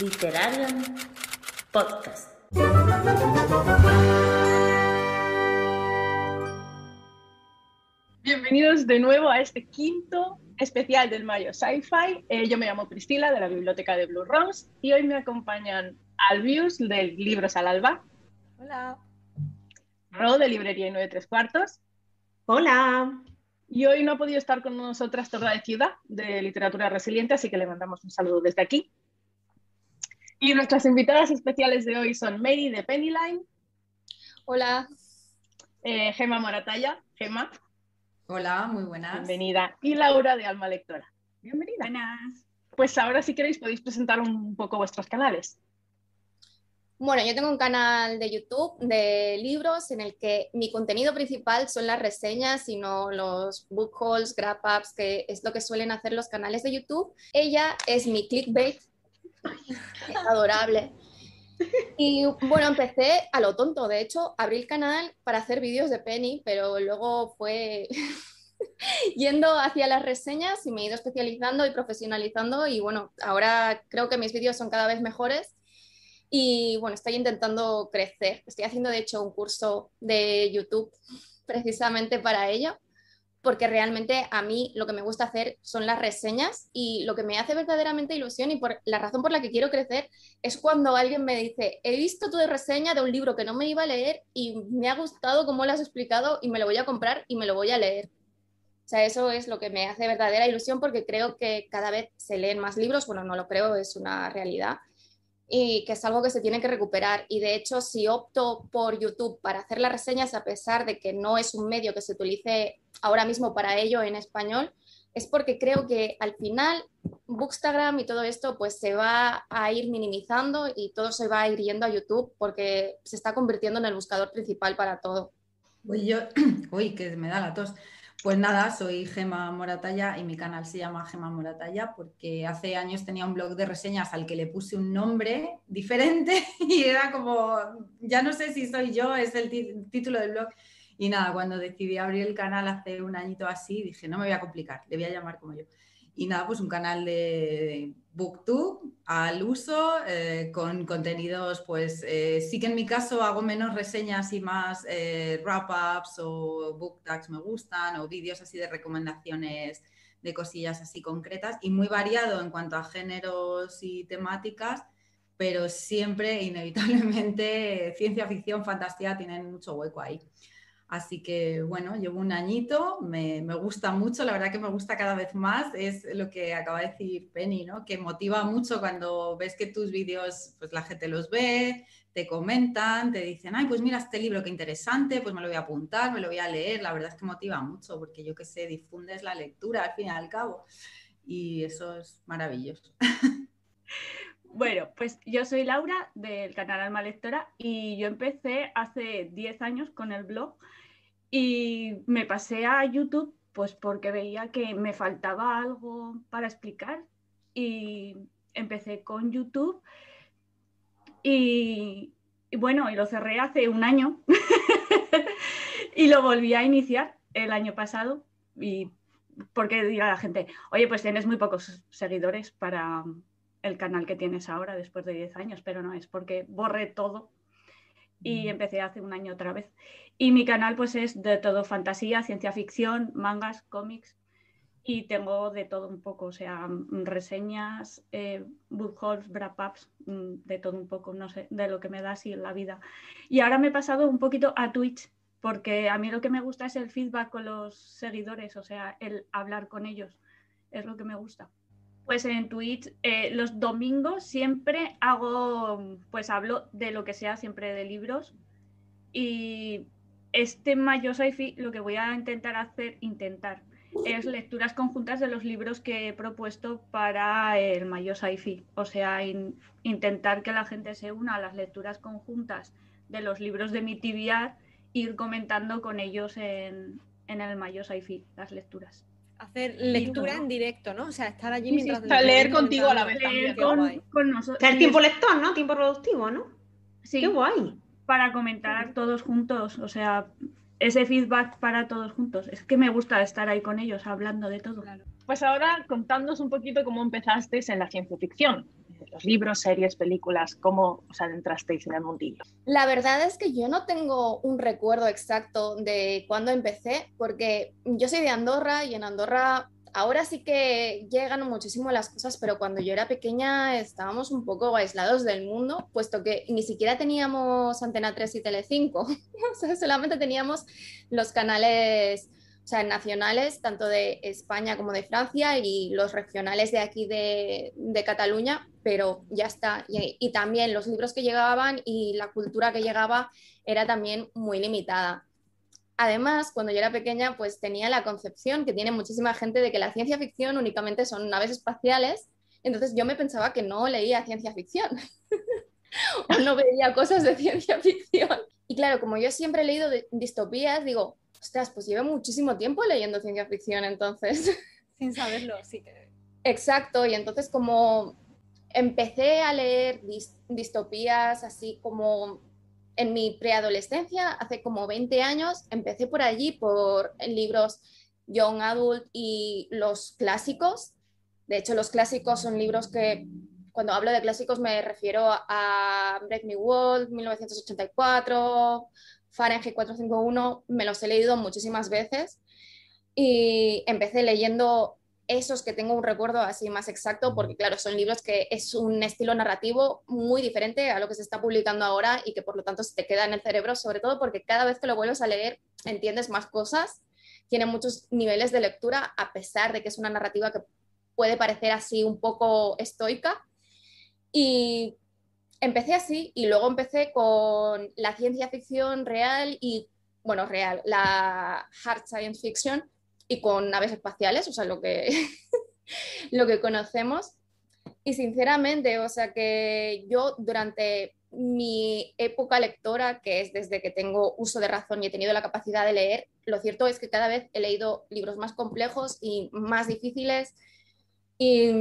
Literarium Podcast. Bienvenidos de nuevo a este quinto especial del Mayo Sci-Fi. Eh, yo me llamo Priscila de la biblioteca de Blue Rose y hoy me acompañan Albius del Libros al Alba. Hola. Ro de Librería y 9 Tres Cuartos. Hola. Y hoy no ha podido estar con nosotras Torda de Ciudad de Literatura Resiliente, así que le mandamos un saludo desde aquí. Y nuestras invitadas especiales de hoy son Mary de Pennyline. Hola. Eh, Gema Moratalla. Gema. Hola, muy buenas. Bienvenida. Y Laura de Alma Lectora. Bienvenida. Buenas. Pues ahora si queréis podéis presentar un poco vuestros canales. Bueno, yo tengo un canal de YouTube de libros en el que mi contenido principal son las reseñas y no los book hauls, grab ups, que es lo que suelen hacer los canales de YouTube. Ella es mi clickbait. Adorable. Y bueno, empecé a lo tonto. De hecho, abrí el canal para hacer vídeos de Penny, pero luego fue yendo hacia las reseñas y me he ido especializando y profesionalizando. Y bueno, ahora creo que mis vídeos son cada vez mejores y bueno, estoy intentando crecer. Estoy haciendo de hecho un curso de YouTube precisamente para ello, porque realmente a mí lo que me gusta hacer son las reseñas y lo que me hace verdaderamente ilusión y por la razón por la que quiero crecer es cuando alguien me dice, he visto tu reseña de un libro que no me iba a leer y me ha gustado cómo lo has explicado y me lo voy a comprar y me lo voy a leer. O sea, eso es lo que me hace verdadera ilusión porque creo que cada vez se leen más libros, bueno, no lo creo, es una realidad y que es algo que se tiene que recuperar. Y de hecho, si opto por YouTube para hacer las reseñas, a pesar de que no es un medio que se utilice ahora mismo para ello en español, es porque creo que al final Bookstagram y todo esto pues se va a ir minimizando y todo se va a ir yendo a YouTube porque se está convirtiendo en el buscador principal para todo. Uy, yo, uy, que me da la tos. Pues nada, soy Gema Moratalla y mi canal se llama Gema Moratalla porque hace años tenía un blog de reseñas al que le puse un nombre diferente y era como, ya no sé si soy yo, es el título del blog. Y nada, cuando decidí abrir el canal hace un añito así, dije, no me voy a complicar, le voy a llamar como yo. Y nada, pues un canal de Booktube al uso, eh, con contenidos, pues eh, sí que en mi caso hago menos reseñas y más eh, wrap-ups o book tags me gustan, o vídeos así de recomendaciones de cosillas así concretas, y muy variado en cuanto a géneros y temáticas, pero siempre, inevitablemente, ciencia ficción, fantasía tienen mucho hueco ahí. Así que bueno, llevo un añito, me, gusta mucho, la verdad que me gusta cada vez más, es lo que acaba de decir Penny, ¿no? que motiva mucho cuando ves que tus vídeos, pues la gente los ve, te comentan, te dicen, ay, pues mira este libro, qué interesante, pues me lo voy a apuntar, me lo voy a leer, la verdad es que motiva mucho, porque yo que sé, difundes la lectura al fin y al cabo, y eso es maravilloso. Bueno, pues yo soy Laura del canal Alma Lectora y yo empecé hace 10 años con el blog y me pasé a YouTube pues porque veía que me faltaba algo para explicar y empecé con YouTube y, bueno, y lo cerré hace un año y lo volví a iniciar el año pasado y porque dirá la gente, oye, pues tienes muy pocos seguidores para el canal que tienes ahora después de 10 años, pero no es porque borré todo y empecé hace un año otra vez. Y mi canal pues es de todo fantasía, ciencia ficción, mangas, cómics y tengo de todo un poco, o sea, mm, reseñas, eh, book hauls, wrap ups, mm, de todo un poco, no sé, de lo que me da así la vida. Y ahora me he pasado un poquito a Twitch porque a mí lo que me gusta es el feedback con los seguidores, o sea, el hablar con ellos, es lo que me gusta. Pues en Twitch eh, los domingos siempre hago, pues hablo de lo que sea, siempre de libros. Y este mayo sci lo que voy a intentar hacer, intentar, es lecturas conjuntas de los libros que he propuesto para el mayo sci O sea, intentar que la gente se una a las lecturas conjuntas de los libros de mi tibiar, ir comentando con ellos en, en el mayo sci las lecturas hacer lectura en directo, ¿no? O sea, estar allí mientras... leer contigo a la vez también. Con, nosotros. O sea, el tiempo lector, ¿no? Tiempo productivo, ¿no? Sí. Qué guay. Para comentar todos juntos, o sea, ese feedback para todos juntos. Es que me gusta estar ahí con ellos hablando de todo. Pues ahora contándonos un poquito cómo empezasteis en la ciencia ficción. los libros, series, películas, ¿cómo os adentrasteis en el mundillo? La verdad es que yo no tengo un recuerdo exacto de cuándo empecé, porque yo soy de Andorra y en Andorra ahora sí que llegan muchísimo las cosas, pero cuando yo era pequeña estábamos un poco aislados del mundo, puesto que ni siquiera teníamos Antena 3 y Telecinco, o sea, solamente teníamos los canales o sea, nacionales, tanto de España como de Francia y los regionales de aquí de, Cataluña, pero ya está. Y, y, también los libros que llegaban y la cultura que llegaba era también muy limitada. Además, cuando yo era pequeña, pues tenía la concepción que tiene muchísima gente de que la ciencia ficción únicamente son naves espaciales, entonces yo me pensaba que no leía ciencia ficción o no veía cosas de ciencia ficción. Y claro, como yo siempre he leído distopías, digo, ostras, pues llevo muchísimo tiempo leyendo ciencia ficción, entonces. Sin saberlo, sí. Exacto, y entonces como empecé a leer distopías así como en mi preadolescencia, hace como 20 años, empecé por allí, por libros young adult y los clásicos. De hecho, los clásicos son libros que, cuando hablo de clásicos, me refiero a Break Me World, 1984, Fahrenheit 451, me los he leído muchísimas veces y empecé leyendo esos que tengo un recuerdo así más exacto, porque claro, son libros que es un estilo narrativo muy diferente a lo que se está publicando ahora y que por lo tanto se te queda en el cerebro, sobre todo porque cada vez que lo vuelves a leer entiendes más cosas, tiene muchos niveles de lectura, a pesar de que es una narrativa que puede parecer así un poco estoica. Y empecé así y luego empecé con la ciencia ficción real y, bueno, real, la hard science fiction y con naves espaciales, o sea, lo que, lo que conocemos. Y sinceramente, o sea, que yo durante mi época lectora, que es desde que tengo uso de razón y he tenido la capacidad de leer, lo cierto es que cada vez he leído libros más complejos y más difíciles y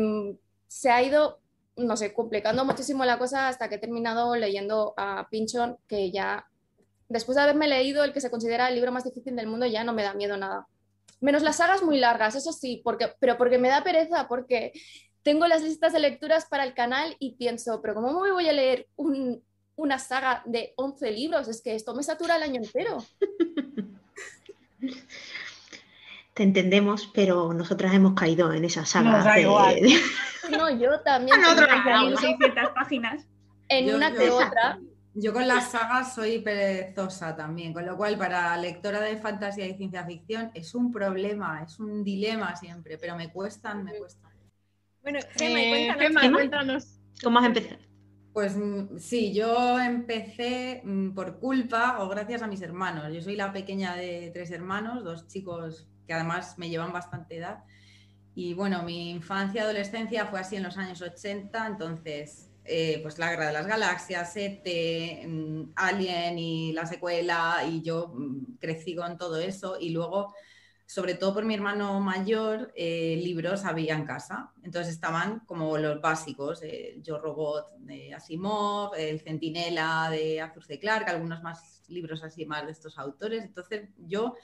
se ha ido no sé, complicando muchísimo la cosa hasta que he terminado leyendo a Pinchon, que ya, después de haberme leído el que se considera el libro más difícil del mundo, ya no me da miedo nada. Menos las sagas muy largas, eso sí, porque, pero porque me da pereza, porque tengo las listas de lecturas para el canal y pienso, pero ¿cómo me voy a leer una saga de 11 libros? Es que esto me satura el año entero. Te entendemos, pero nosotras hemos caído en esa saga. No, yo también. 600 páginas. En una que otra. Yo con las sagas soy perezosa también, con lo cual para lectora de fantasía y ciencia ficción es un problema, es un dilema siempre, pero me cuestan, me cuestan. Bueno, Gemma, cuéntanos, cuéntanos. ¿Cómo has empezado? Pues mm, sí, yo empecé mm, por culpa o gracias a mis hermanos. Yo soy la pequeña de tres hermanos, dos chicos que además me llevan bastante edad. Y bueno, mi infancia, adolescencia fue así en los años 80, entonces eh, pues la Guerra de las Galaxias, ET, mm, Alien y la secuela, y yo mm, crecí con todo eso. Y luego, sobre todo por mi hermano mayor, eh, libros había en casa. Entonces estaban como los básicos, eh, Yo Robot de Asimov, El Centinela de Arthur C. Clarke, algunos más libros así más de estos autores. Entonces yo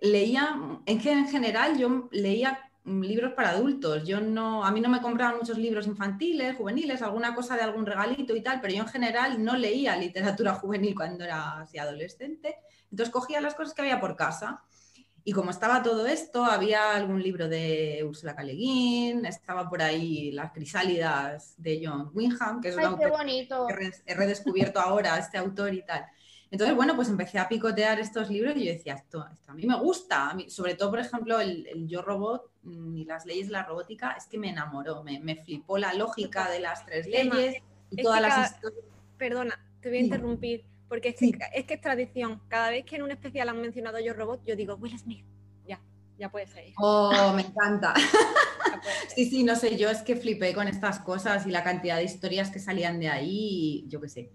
leía, en, en general yo leía libros para adultos. Yo no, a mí no me compraban muchos libros infantiles, juveniles, alguna cosa de algún regalito y tal, pero yo en general no leía literatura juvenil cuando era así adolescente. Entonces cogía las cosas que había por casa. Y como estaba todo esto, había algún libro de Ursula K. Estaba por ahí Las crisálidas de John Wyndham, que es un autor que he redescubierto ahora, este autor y tal. Entonces, bueno, pues empecé a picotear estos libros y yo decía, esto, a mí me gusta, sobre todo, por ejemplo, el, Yo Robot mm, y las leyes de la robótica, es que me enamoró, me, flipó la lógica de las tres leyes y todas las historias. Perdona, te voy a interrumpir, porque es que, es que, es tradición. Cada vez que en un especial han mencionado Yo Robot, yo digo, Will Smith, ya, ya puede ser. Oh, me encanta. sí, sí, no sé, yo es que flipé con estas cosas y la cantidad de historias que salían de ahí, yo qué sé.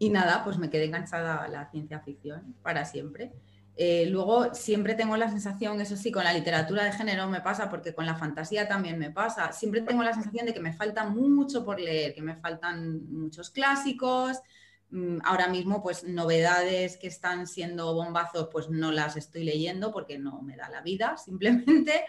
Y nada, pues me quedé enganchada a la ciencia ficción para siempre. Eh, luego siempre tengo la sensación, eso sí, con la literatura de género me pasa, porque con la fantasía también me pasa, siempre tengo la sensación de que me falta mucho por leer, que me faltan muchos clásicos. Mm, ahora mismo, pues novedades que están siendo bombazos, pues no las estoy leyendo porque no me da la vida, simplemente.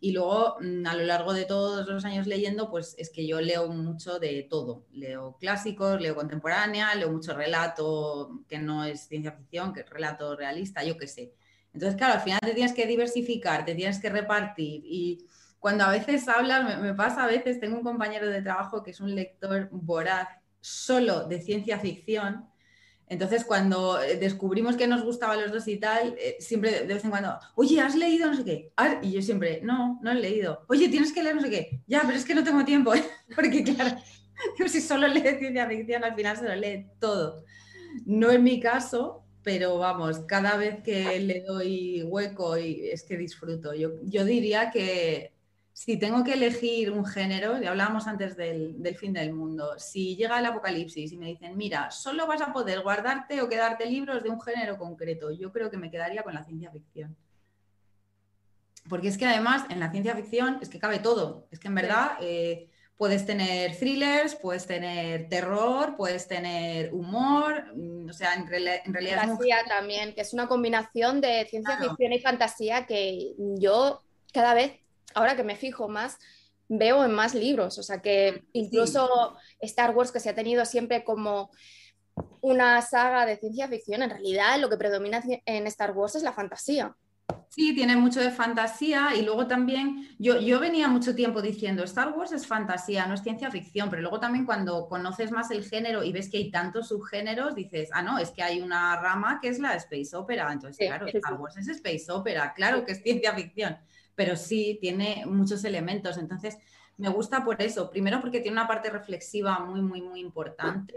Y luego, mm, a lo largo de todos los años leyendo, pues es que yo leo mucho de todo. Leo clásicos, leo contemporánea, leo mucho relato que no es ciencia ficción, que es relato realista, yo qué sé. Entonces, claro, al final te tienes que diversificar, te tienes que repartir y cuando a veces hablas, me, me pasa a veces, tengo un compañero de trabajo que es un lector voraz solo de ciencia ficción entonces, cuando eh, descubrimos que nos gustaba los dos y tal, eh, siempre de vez en cuando, oye, ¿has leído no sé qué? Ah, y yo siempre, no, no he leído. Oye, tienes que leer no sé qué. Ya, pero es que no tengo tiempo, porque claro, si solo lee ciencia ficción, al final se lo lee todo. No es mi caso, pero vamos, cada vez que le doy hueco y es que disfruto. Yo, yo diría que si tengo que elegir un género, ya hablábamos antes del, fin del mundo, si llega el apocalipsis y me dicen, mira, solo vas a poder guardarte o quedarte libros de un género concreto, yo creo que me quedaría con la ciencia ficción. Porque es que además en la ciencia ficción es que cabe todo. Es que en verdad eh, puedes tener thrillers, puedes tener terror, puedes tener humor, mm, o sea, en, realidad... Fantasía también, que es una combinación de ciencia ficción y fantasía que yo cada vez ahora que me fijo más, veo en más libros. O sea que incluso Star Wars, que se ha tenido siempre como una saga de ciencia ficción, en realidad lo que predomina en Star Wars es la fantasía. Sí, tiene mucho de fantasía y luego también, yo, yo venía mucho tiempo diciendo, Star Wars es fantasía, no es ciencia ficción, pero luego también cuando conoces más el género y ves que hay tantos subgéneros, dices, ah, no, es que hay una rama que es la space opera, entonces claro, Star Wars es space opera, claro que es ciencia ficción pero sí tiene muchos elementos. Entonces, me gusta por eso. Primero porque tiene una parte reflexiva muy, muy, muy importante.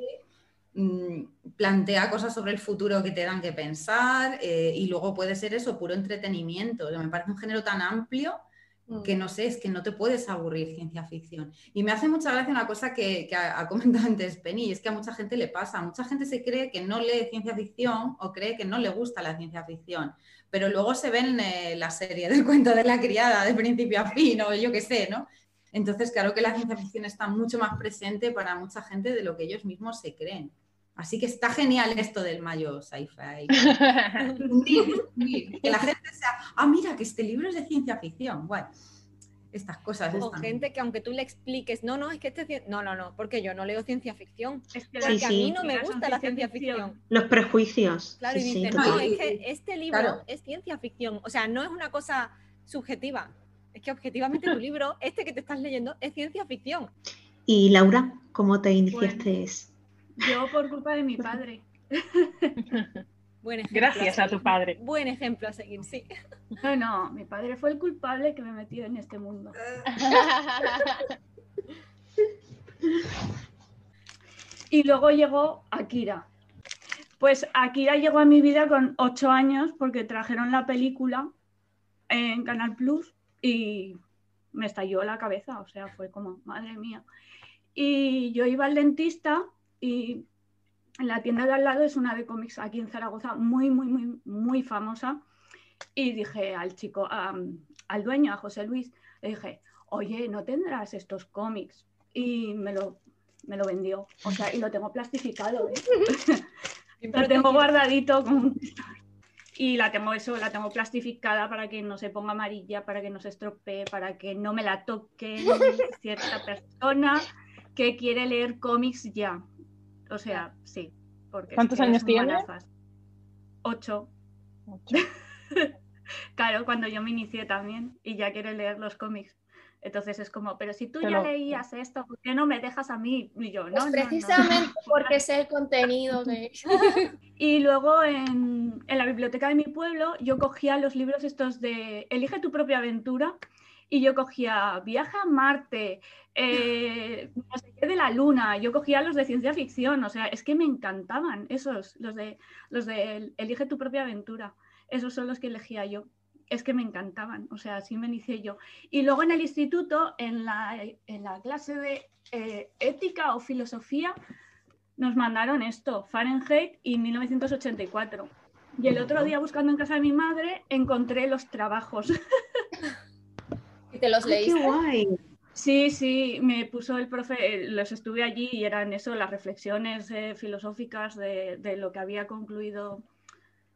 Mm, plantea cosas sobre el futuro que te dan que pensar eh, y luego puede ser eso, puro entretenimiento. me parece un género tan amplio mm. que no sé, es que no te puedes aburrir ciencia ficción. Y me hace mucha gracia una cosa que, ha, comentado antes Penny, y es que a mucha gente le pasa, mucha gente se cree que no lee ciencia ficción o cree que no le gusta la ciencia ficción pero luego se ven eh, la serie del cuento de la criada de principio a fin o yo qué sé, ¿no? Entonces, claro que la ciencia ficción está mucho más presente para mucha gente de lo que ellos mismos se creen. Así que está genial esto del mayo sci-fi. que la gente sea, ah, mira, que este libro es de ciencia ficción. Bueno, estas cosas. O gente que aunque tú le expliques, no, no, es que este no, no, no, porque yo no leo ciencia ficción. Es que porque a mí no me gusta la ciencia ficción. Los prejuicios. Claro, y dicen, no, es que este libro es ciencia ficción. O sea, no es una cosa subjetiva. Es que objetivamente tu libro, este que te estás leyendo, es ciencia ficción. Y Laura, ¿cómo te iniciaste? yo por culpa de mi padre. Gracias a, tu padre. Buen ejemplo a seguir, sí. No, no, mi padre fue el culpable que me metió en este mundo. y luego llegó Akira. Pues Akira llegó a mi vida con ocho años porque trajeron la película en Canal Plus y me estalló la cabeza, o sea, fue como, madre mía. Y yo iba al dentista y la tienda de al lado es una de cómics aquí en Zaragoza, muy, muy, muy, muy famosa. Y dije al chico, al dueño, a José Luis, le dije, oye, ¿no tendrás estos cómics? Y me lo, me lo vendió. O sea, y lo tengo plastificado. ¿eh? lo tengo guardadito y la tengo eso, la tengo plastificada para que no se ponga amarilla, para que no se estropee, para que no me la toque cierta persona que quiere leer cómics ya. O sea, sí. Porque ¿Cuántos años tienes? Ocho. claro, cuando yo me inicié también y ya quiero leer los cómics. Entonces es como, pero si tú ya leías esto, ¿por qué no me dejas a mí? Y yo, no. Pues precisamente porque sé el contenido de. y luego en, en, la biblioteca de mi pueblo, yo cogía los libros estos de Elige tu propia aventura y yo cogía Viaja a Marte, eh, no sé qué de la Luna, yo cogía los de ciencia ficción, o sea, es que me encantaban esos, los de, los de Elige tu propia aventura, esos son los que elegía yo. Es que me encantaban, o sea, así me inicié yo. Y luego en el instituto, en la, en la clase de eh, ética o filosofía, nos mandaron esto, Fahrenheit y 1984. Y el otro día buscando en casa de mi madre encontré los trabajos. te los leíste? ¡Qué guay! Sí, sí, me puso el profe, los estuve allí y eran eso, las reflexiones eh, filosóficas de, lo que había concluido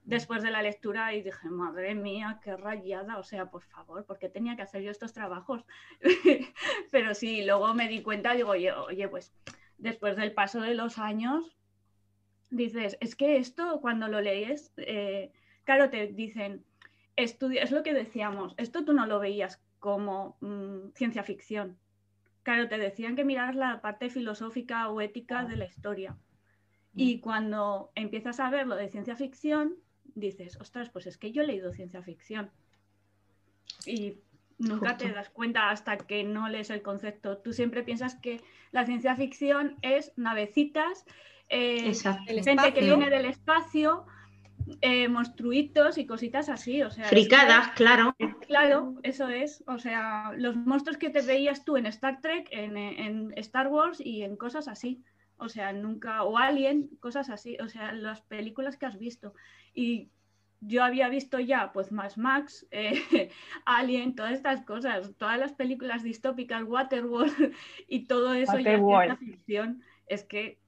después de la lectura y dije, madre mía, qué rayada, o sea, por favor, ¿por qué tenía que hacer yo estos trabajos? Pero sí, luego me di cuenta, digo, oye, oye, pues después del paso de los años, dices, es que esto cuando lo lees, eh, claro, te dicen, estudia, es lo que decíamos, esto tú no lo veías como mm, ciencia ficción. Claro, te decían que miraras la parte filosófica o ética de la historia. Y cuando empiezas a ver lo de ciencia ficción, dices, ostras, pues es que yo he leído ciencia ficción. Y nunca te das cuenta hasta que no lees el concepto. Tú siempre piensas que la ciencia ficción es navecitas, eh, gente que viene del espacio, eh, monstruitos y cositas así. O sea, Fricadas, claro. Claro, eso es. O sea, los monstruos que te veías tú en Star Trek, en, en Star Wars y en cosas así. O sea, nunca, o Alien, cosas así, o sea, las películas que has visto. Y yo había visto ya, pues, más Max, eh, Alien, todas estas cosas, todas las películas distópicas, Waterworld y todo eso ya es ficción. Es que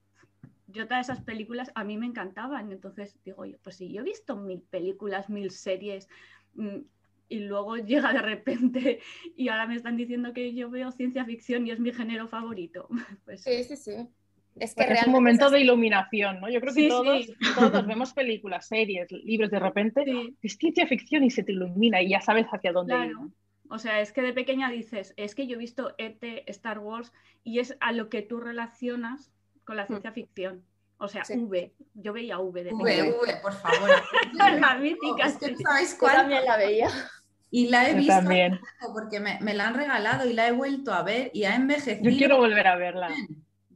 yo todas esas películas a mí me encantaban. Entonces digo yo, pues si yo he visto mil películas, mil series, mm, y luego llega de repente y ahora me están diciendo que yo veo ciencia ficción y es mi género favorito. Pues, sí, sí, sí. Es que es un momento de iluminación, ¿no? Yo creo que todos, todos, vemos películas, series, libros, de repente es ciencia ficción y se te ilumina y ya sabes hacia dónde ir. O sea, es que de pequeña dices, es que yo he visto ET, Star Wars, y es a lo que tú relacionas con la mm. ciencia ficción. O sea, V. Yo veía V de V, V, por favor. la mítica. Es que sabéis cuál. también la veía. Y la he visto también. porque me, me, la han regalado y la he vuelto a ver y ha envejecido. Yo quiero volver a verla.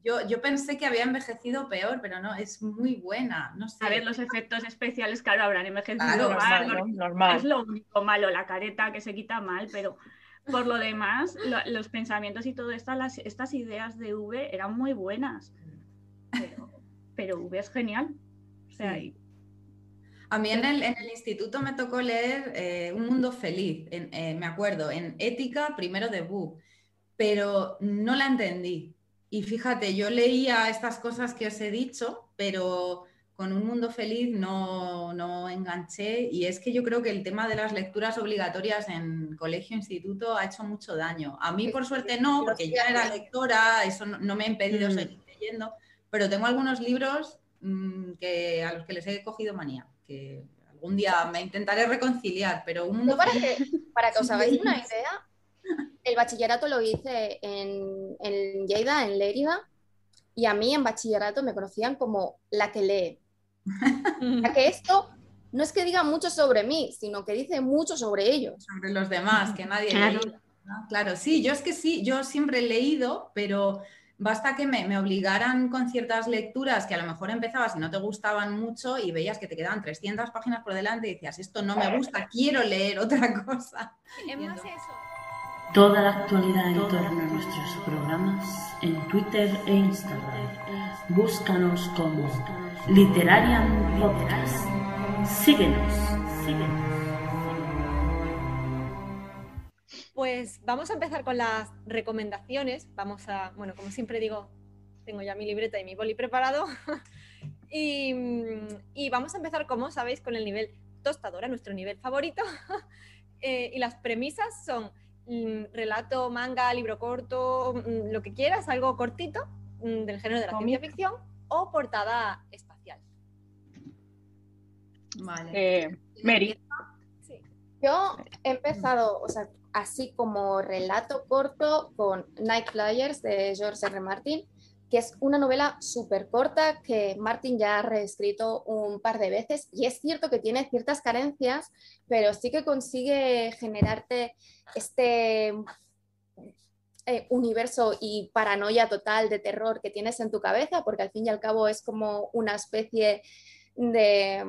Yo, yo, pensé que había envejecido peor, pero no, es muy buena. No sé. A ver, los efectos especiales, claro, habrán envejecido mal, normal, Es lo único malo, la careta que se quita mal, pero por lo demás, los pensamientos y todo esto, las, estas ideas de V eran muy buenas. Pero, pero V es genial. O sea, A mí en el, en el, instituto me tocó leer eh, Un Mundo Feliz, eh, me acuerdo, en ética primero de BU, pero no la entendí. Y fíjate, yo leía estas cosas que os he dicho, pero con Un Mundo Feliz no, no enganché. Y es que yo creo que el tema de las lecturas obligatorias en colegio, instituto, ha hecho mucho daño. A mí, por suerte, no, porque ya era lectora, eso no, me ha impedido mm. seguir leyendo, pero tengo algunos libros mm, que, a los que les he cogido manía, que algún día me intentaré reconciliar, pero un mundo... Para que, para que os hagáis una idea, el bachillerato lo hice en, en Lleida, en Lérida, y a mí en bachillerato me conocían como la que lee. Ya que esto no es que diga mucho sobre mí, sino que dice mucho sobre ellos. Sobre los demás, que nadie claro. Claro, sí, yo es que sí, yo siempre he leído, pero basta que me, me, obligaran con ciertas lecturas que a lo mejor empezabas y no te gustaban mucho y veías que te quedaban 300 páginas por delante y decías, esto no me gusta, quiero leer otra cosa. Es más eso. Toda la actualidad en torno a nuestros programas en Twitter e Instagram. Búscanos como Literarian Podcast. Síguenos, síguenos. Pues vamos a empezar con las recomendaciones. Vamos a, bueno, como siempre digo, tengo ya mi libreta y mi boli preparado. y, y, vamos a empezar, como sabéis, con el nivel tostadora, nuestro nivel favorito. eh, y las premisas son Mm, relato, manga, libro corto, mm, lo que quieras, algo cortito mm, del género de la ciencia ficción o portada espacial. Vale. Eh, Mary. Yo he empezado, o sea, así como relato corto con Night Flyers de George R. Martin que es una novela súper corta que Martin ya ha reescrito un par de veces y es cierto que tiene ciertas carencias, pero sí que consigue generarte este eh, universo y paranoia total de terror que tienes en tu cabeza, porque al fin y al cabo es como una especie de,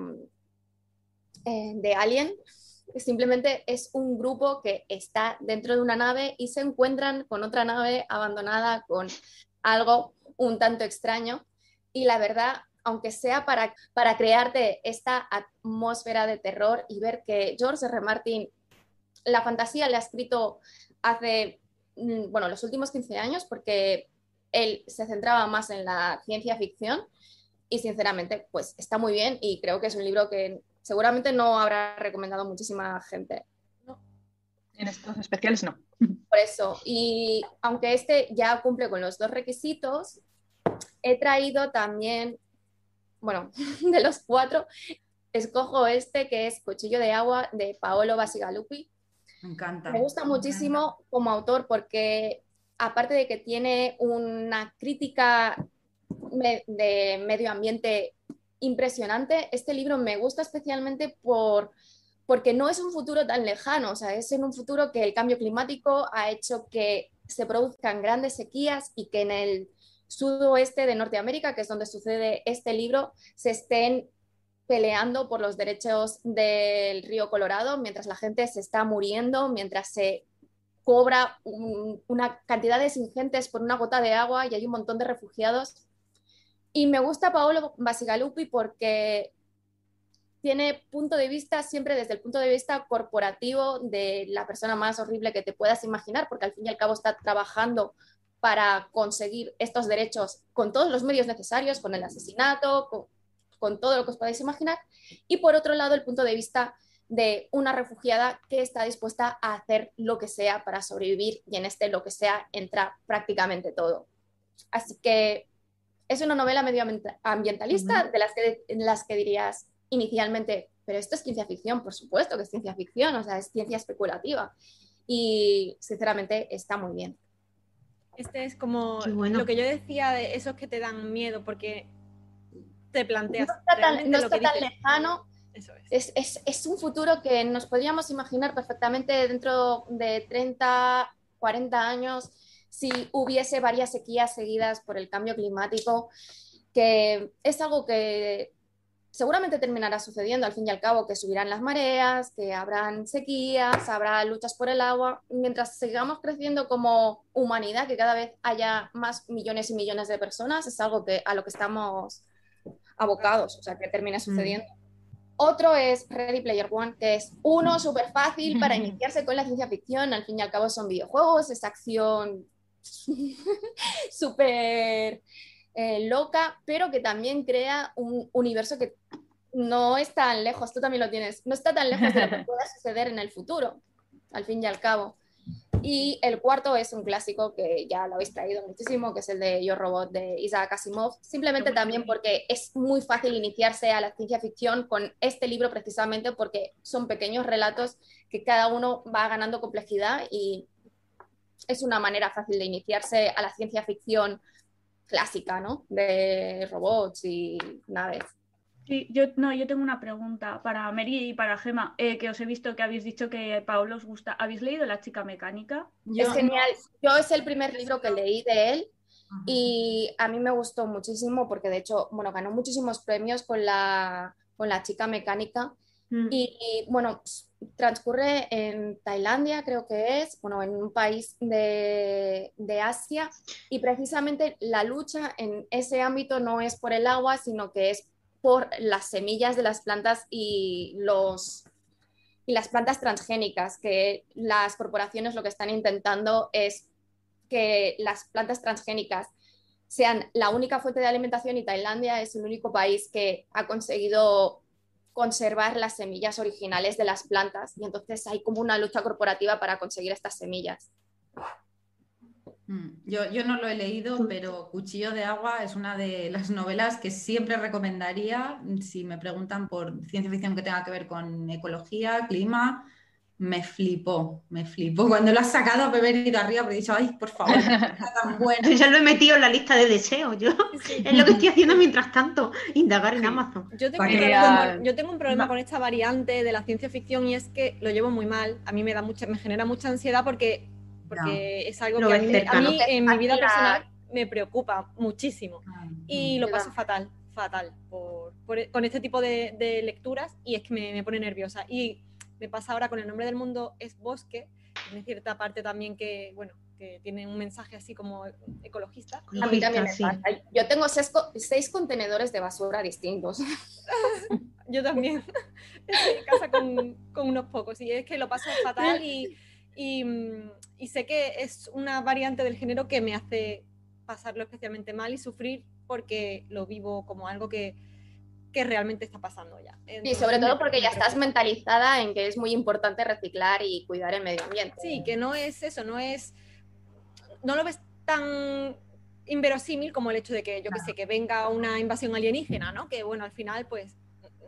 eh, de alien. Simplemente es un grupo que está dentro de una nave y se encuentran con otra nave abandonada, con algo un tanto extraño y la verdad, aunque sea para, para crearte esta atmósfera de terror y ver que George R. Martin la fantasía le ha escrito hace, mm, bueno, los últimos 15 años porque él se centraba más en la ciencia ficción y sinceramente pues está muy bien y creo que es un libro que seguramente no habrá recomendado muchísima gente. En estos especiales no. Por eso, y aunque este ya cumple con los dos requisitos, he traído también, bueno, de los cuatro, escojo este que es Cuchillo de Agua de Paolo Basigalupi. Me encanta. Me gusta muchísimo como autor porque aparte de que tiene una crítica de medio ambiente impresionante, este libro me gusta especialmente por, porque no es un futuro tan lejano, o sea, es en un futuro que el cambio climático ha hecho que se produzcan grandes sequías y que en el sudoeste de Norteamérica, que es donde sucede este libro, se estén peleando por los derechos del río Colorado, mientras la gente se está muriendo, mientras se cobra una cantidades ingentes por una gota de agua y hay un montón de refugiados. Y me gusta Paolo Basigalupi porque tiene punto de vista siempre desde el punto de vista corporativo de la persona más horrible que te puedas imaginar, porque al fin y al cabo está trabajando para conseguir estos derechos con todos los medios necesarios, con el asesinato, con, todo lo que os podáis imaginar. Y por otro lado, el punto de vista de una refugiada que está dispuesta a hacer lo que sea para sobrevivir y en este lo que sea entra prácticamente todo. Así que es una novela medioambientalista de las que, en las que dirías inicialmente, pero esto es ciencia ficción, por supuesto que es ciencia ficción, o sea, es ciencia especulativa. Y sinceramente está muy bien. Este es como lo que yo decía de esos que te dan miedo, porque te planteas. No está tan, no está tan lejano. Eso es. Es, es, es. un futuro que nos podríamos imaginar perfectamente dentro de 30, 40 años si hubiese varias sequías seguidas por el cambio climático, que es algo que seguramente terminará sucediendo al fin y al cabo, que subirán las mareas, que habrán sequías, habrá luchas por el agua, mientras sigamos creciendo como humanidad, que cada vez haya más millones y millones de personas, es algo que, a lo que estamos abocados, o sea, que termine mm. sucediendo. Otro es Ready Player One, que es uno súper fácil para iniciarse con la ciencia ficción, al fin y al cabo son videojuegos, es acción súper eh, loca, pero que también crea un universo que no es tan lejos, tú también lo tienes, no está tan lejos de lo que pueda suceder en el futuro, al fin y al cabo. Y el cuarto es un clásico que ya lo habéis traído muchísimo, que es el de Yo Robot de Isaac Asimov, simplemente también porque es muy fácil iniciarse a la ciencia ficción con este libro precisamente porque son pequeños relatos que cada uno va ganando complejidad y es una manera fácil de iniciarse a la ciencia ficción clásica, ¿no? De robots y naves. Sí, yo, no, yo tengo una pregunta para Mary y para Gema, eh, que os he visto que habéis dicho que Paulo os gusta. ¿Habéis leído La chica mecánica? es genial. Yo es el primer libro que leí de él y a mí me gustó muchísimo porque de hecho, bueno, ganó muchísimos premios con la, con la chica mecánica. Mm. Y, y, bueno, transcurre en Tailandia, creo que es, bueno, en un país de, de, Asia, y precisamente la lucha en ese ámbito no es por el agua, sino que es por las semillas de las plantas y, los, y las plantas transgénicas, que las corporaciones lo que están intentando es que las plantas transgénicas sean la única fuente de alimentación y Tailandia es el único país que ha conseguido conservar las semillas originales de las plantas y entonces hay como una lucha corporativa para conseguir estas semillas. Mm, yo, yo, no lo he leído, pero Cuchillo de Agua es una de las novelas que siempre recomendaría si me preguntan por ciencia ficción que tenga que ver con ecología, clima. Me flipó, me flipó. Cuando lo has sacado, me he venido arriba, porque he dicho, ay, por favor, está tan bueno. ya lo he metido en la lista de deseos. Yo es lo que estoy haciendo mientras tanto, indagar en Amazon. Yo tengo, un problema, yo tengo un problema con esta variante de la ciencia ficción y es que lo llevo muy mal. A mí me da mucha, me genera mucha ansiedad porque porque es algo que a mí, en mi vida personal me preocupa muchísimo ah, y lo paso fatal, fatal con este tipo de, lecturas y es que me, pone nerviosa. Y me pasa ahora con el nombre del mundo es bosque, tiene cierta parte también que, bueno, que tiene un mensaje así como ecologista. A mí también me pasa. Yo tengo seis, contenedores de basura distintos. Yo también. Estoy en casa con, con, unos pocos y es que lo paso fatal y y, sé que es una variante del género que me hace pasarlo especialmente mal y sufrir porque lo vivo como algo que que realmente está pasando ya. y sobre todo porque ya estás mentalizada en que es muy importante reciclar y cuidar el medio ambiente. Sí, que no es eso, no es, no lo ves tan inverosímil como el hecho de que, yo que sé, que venga una invasión alienígena, ¿no? Que bueno, al final, pues,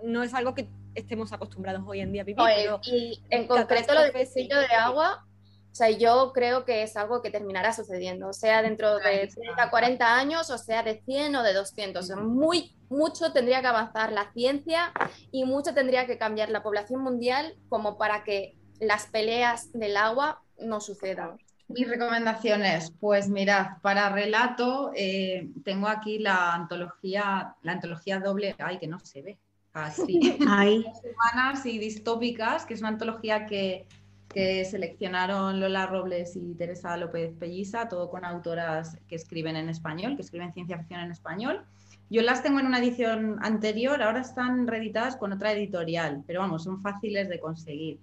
no es algo que estemos acostumbrados hoy en día a vivir. y en concreto lo del de agua, o sea, yo creo que es algo que terminará sucediendo, sea dentro de 30, 40 años, o sea de 100 o de 200. Muy, mucho tendría que avanzar la ciencia y mucho tendría que cambiar la población mundial como para que las peleas del agua no sucedan. Mis recomendaciones, pues mirad, para relato eh, tengo aquí la antología, la antología doble, ay que no se ve, así, humanas y distópicas, que es una antología que, que, seleccionaron Lola Robles y Teresa López Pelliza, todo con autoras que escriben en español, que escriben ciencia ficción en español. Yo las tengo en una edición anterior, ahora están reeditadas con otra editorial, pero vamos, son fáciles de conseguir.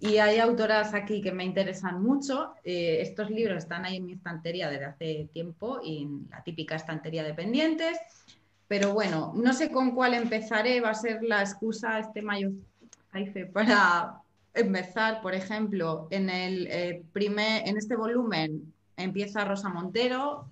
Y hay autoras aquí que me interesan mucho. Eh, estos libros están ahí en mi estantería desde hace tiempo y en la típica estantería de pendientes. Pero bueno, no sé con cuál empezaré. Va a ser la excusa este mayo para empezar, por ejemplo, en el eh, primer, en este volumen empieza Rosa Montero,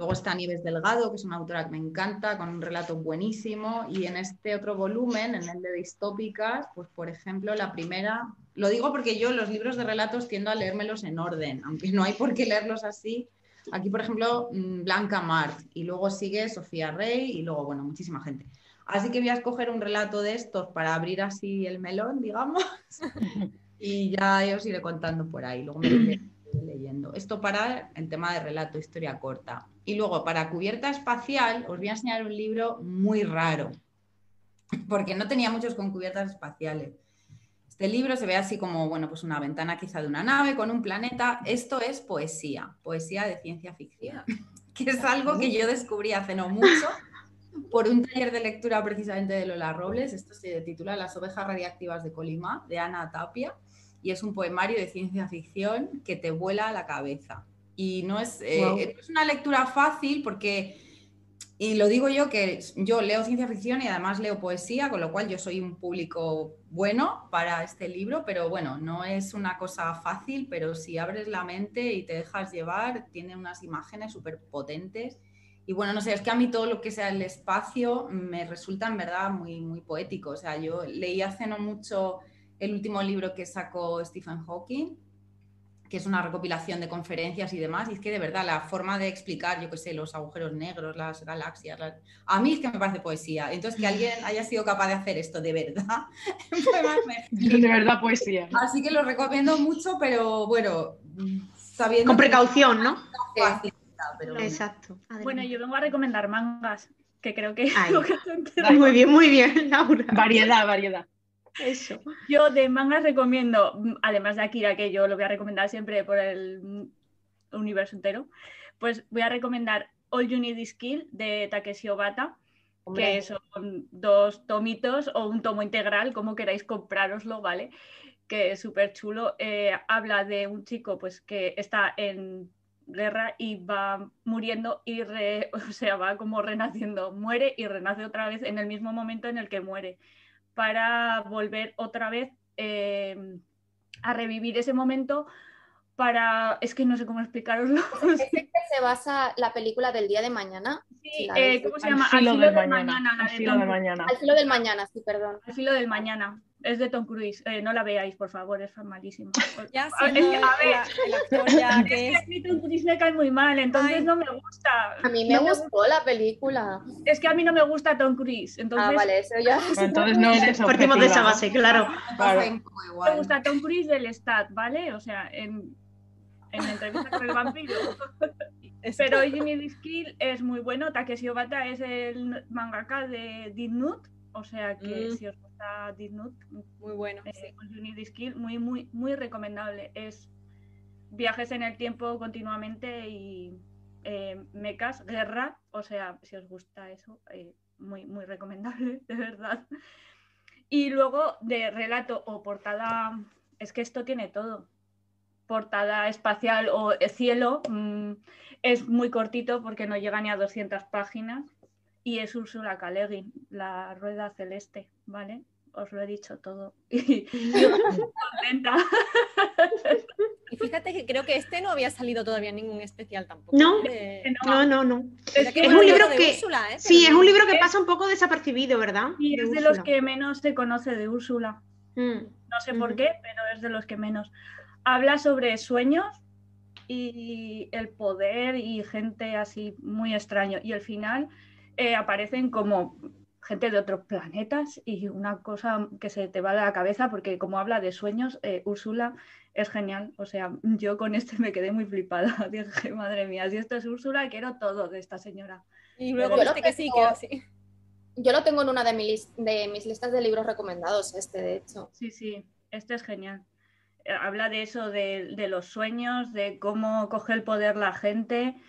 Luego está Nieves Delgado, que es una autora que me encanta, con un relato buenísimo. Y en este otro volumen, en el de distópicas, pues por ejemplo, la primera, lo digo porque yo los libros de relatos tiendo a leérmelos en orden, aunque no hay por qué leerlos así. Aquí, por ejemplo, mm, Blanca Mart, y luego sigue Sofía Rey, y luego, bueno, muchísima gente. Así que voy a escoger un relato de estos para abrir así el melón, digamos, y ya os iré contando por ahí. Luego me leyendo. Esto para el tema de relato, historia corta. Y luego, para cubierta espacial, os voy a enseñar un libro muy raro, porque no tenía muchos con cubiertas espaciales. Este libro se ve así como, bueno, pues una ventana quizá de una nave con un planeta. Esto es poesía, poesía de ciencia ficción, que es algo que yo descubrí hace no mucho por un taller de lectura precisamente de Lola Robles. Esto se titula Las ovejas radiactivas de Colima, de Ana Tapia y es un poemario de ciencia ficción que te vuela a la cabeza. Y no es, eh, es una lectura fácil porque, y lo digo yo, que yo leo ciencia ficción y además leo poesía, con lo cual yo soy un público bueno para este libro, pero bueno, no es una cosa fácil, pero si abres la mente y te dejas llevar, tiene unas imágenes súper potentes. Y bueno, no sé, es que a mí todo lo que sea el espacio me resulta en verdad muy, muy poético. O sea, yo leí hace no mucho el último libro que sacó Stephen Hawking, que es una recopilación de conferencias y demás, y es que de verdad la forma de explicar, yo qué sé, los agujeros negros, las galaxias, a mí es que me parece poesía. Entonces, que alguien haya sido capaz de hacer esto de verdad, de verdad poesía. Así que lo recomiendo mucho, pero bueno, sabiendo... Con precaución, ¿no? Exacto. Bueno, yo vengo a recomendar mangas, que creo que... muy bien, muy bien, Laura. Variedad, variedad. Eso. Yo de mangas recomiendo, además de Akira, que yo lo voy a recomendar siempre por el universo entero, pues voy a recomendar All You Need Is Kill de Takeshi Obata, que son dos tomitos o un tomo integral, como queráis comprároslo, ¿vale? Que es súper chulo. Eh, habla de un chico pues, que está en guerra y va muriendo y o sea, va como renaciendo, muere y renace otra vez en el mismo momento en el que muere para volver otra vez eh, a revivir ese momento para... Es que no sé cómo explicaroslo. ¿Es que se basa la película del día de mañana? Sí, eh, ¿cómo se llama? Al filo, del, mañana. Al filo del mañana. Al filo del mañana, sí, perdón. Al filo del mañana. Es de Tom Cruise. Eh, no la veáis, por favor, es. Ya, sí, a ver, el actor ya que es... que a mí Tom Cruise me cae muy mal, entonces no me gusta. A mí me gustó la película. Es que a mí no me gusta Tom Cruise. Entonces... Ah, vale, eso ya. entonces no eres Partimos de esa base, claro. claro. Me gusta Tom Cruise del Stat, ¿vale? O sea, en, en la entrevista con el vampiro. Pero Jimmy Skill es muy bueno. Takeshi Obata es el mangaka de Deep Note, o sea que mm. si os gusta Deep Note, muy bueno. Eh, Skill, muy, muy, muy recomendable. Es viajes en el tiempo continuamente y eh, mecas, guerra, o sea, si os gusta eso, eh, muy, muy recomendable, de verdad. Y luego de relato o portada, es que esto tiene todo. Portada espacial o cielo, mm, es muy cortito porque no llega ni a 200 páginas y es Úrsula K. la rueda celeste, ¿vale? Os lo he dicho todo. Y, contenta. Y fíjate que creo que este no había salido todavía en ningún especial tampoco. No, no, no, no. Es, un libro que ¿eh? sí, es un libro que pasa un poco desapercibido, ¿verdad? Y es de los que menos se conoce de Úrsula. Mm. No sé por qué, pero es de los que menos. Habla sobre sueños y el poder y gente así muy extraño. Y al final eh, aparecen como gente de otros planetas y una cosa que se te va de la cabeza porque como habla de sueños, eh, Úrsula es genial. O sea, yo con este me quedé muy flipada. Dije, madre mía, si esto es Úrsula, quiero todo de esta señora. Y luego viste que sí, que así. Yo lo tengo en una de mis, de mis listas de libros recomendados, este de hecho. Sí, sí, este es genial. Eh, habla de eso, de, de los sueños, de cómo coge el poder la gente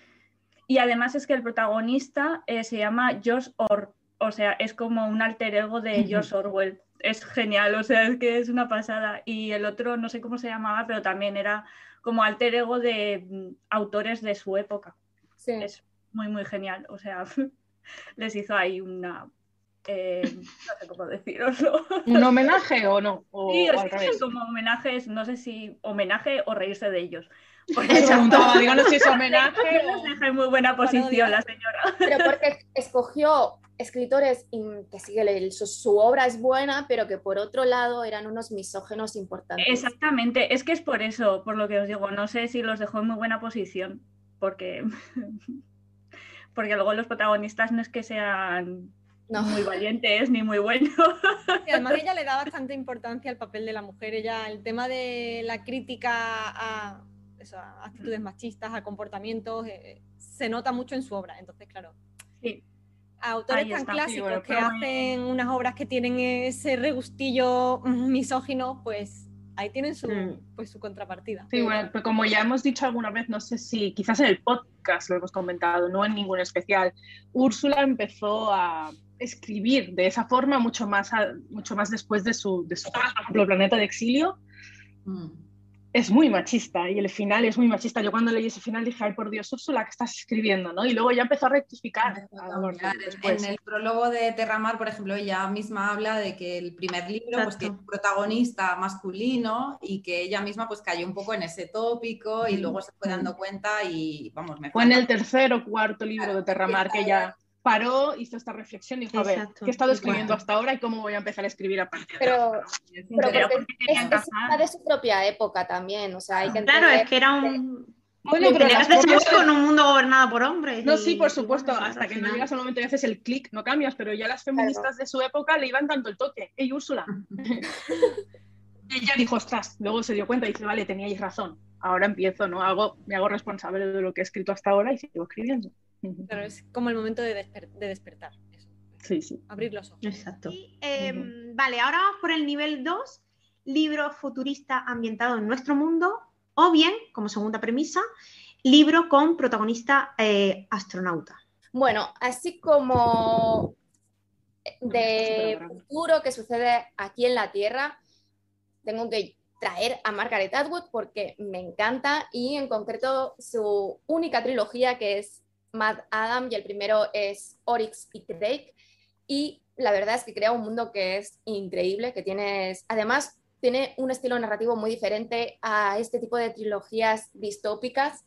y además es que el protagonista eh, se llama George Orwell, o sea, es como un alter ego de George Orwell. Es genial, o sea, es que es una pasada. Y el otro, no sé cómo se llamaba, pero también era como alter ego de mm, autores de su época. Sí. Es muy, muy genial. O sea, les hizo ahí una, eh, no sé cómo deciroslo. ¿Un homenaje o no? sí, es como homenajes, no sé si homenaje o reírse de ellos. Porque digo, no sé si es homenaje. Les deja en muy buena posición la señora. Pero porque escogió escritores que sigue su, su, obra es buena, pero que por otro lado eran unos misógenos importantes. Exactamente, es que es por eso, por lo que os digo, no sé si los dejó en muy buena posición, porque, porque luego los protagonistas no es que sean muy valientes ni muy buenos. Además ella le da bastante importancia al papel de la mujer, ella el tema de la crítica a actitudes machistas, a comportamientos, eh, se nota mucho en su obra. Entonces, claro, sí. autores tan clásicos que hacen unas obras que tienen ese regustillo misógino, pues ahí tienen su, mm. pues, su contrapartida. Sí, bueno, pues como ya hemos dicho alguna vez, no sé si quizás en el podcast lo hemos comentado, no en ningún especial, Úrsula empezó a escribir de esa forma mucho más, mucho más después de su, de su por ejemplo, Planeta de Exilio. Mm es muy machista y el final es muy machista. Yo cuando leí ese final dije, ay, por Dios, Úrsula, ¿qué estás escribiendo? ¿no? Y luego ya empezó a rectificar. en el prólogo de Terramar, por ejemplo, ella misma habla de que el primer libro pues, tiene un protagonista masculino y que ella misma pues cayó un poco en ese tópico y luego se fue dando cuenta y vamos, me Fue en el tercer o cuarto libro de Terramar que ya paró, hizo esta reflexión y dijo, a ver, ¿qué he estado escribiendo hasta ahora y cómo voy a empezar a escribir a partir de ahora? Pero, porque es, de su propia época también, o sea, hay que Claro, es que era un... Bueno, pero las con un mundo gobernado por hombres. No, sí, por supuesto, hasta que no llegas al momento y haces el clic, no cambias, pero ya las feministas de su época le iban dando el toque. ¡Ey, Úrsula! y ella dijo, ostras, luego se dio cuenta y dice, vale, teníais razón, ahora empiezo, ¿no? Hago, me hago responsable de lo que he escrito hasta ahora y sigo escribiendo. Pero es como el momento de, despertar. Sí, sí. Abrir los ojos. Exacto. Em, vale, ahora vamos por el nivel 2, libro futurista ambientado en nuestro mundo, o bien, como segunda premisa, libro con protagonista eh, astronauta. Bueno, así como de futuro que sucede aquí en la Tierra, tengo que traer a Margaret Atwood porque me encanta y en concreto su única trilogía que es Mad Adam y el primero es Oryx y Drake. Y la verdad es que crea un mundo que es increíble, que tienes, además, tiene un estilo narrativo muy diferente a este tipo de trilogías distópicas.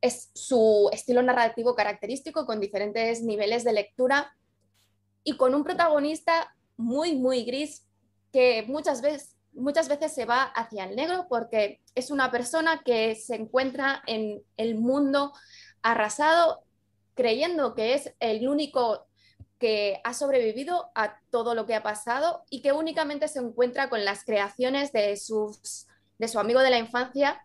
Es su estilo narrativo característico con diferentes niveles de lectura y con un protagonista muy, muy gris que muchas veces, muchas veces se va hacia el negro porque es una persona que se encuentra en el mundo arrasado creyendo que es el único que ha sobrevivido a todo lo que ha pasado y que únicamente se encuentra con las creaciones de, sus, de su amigo de la infancia,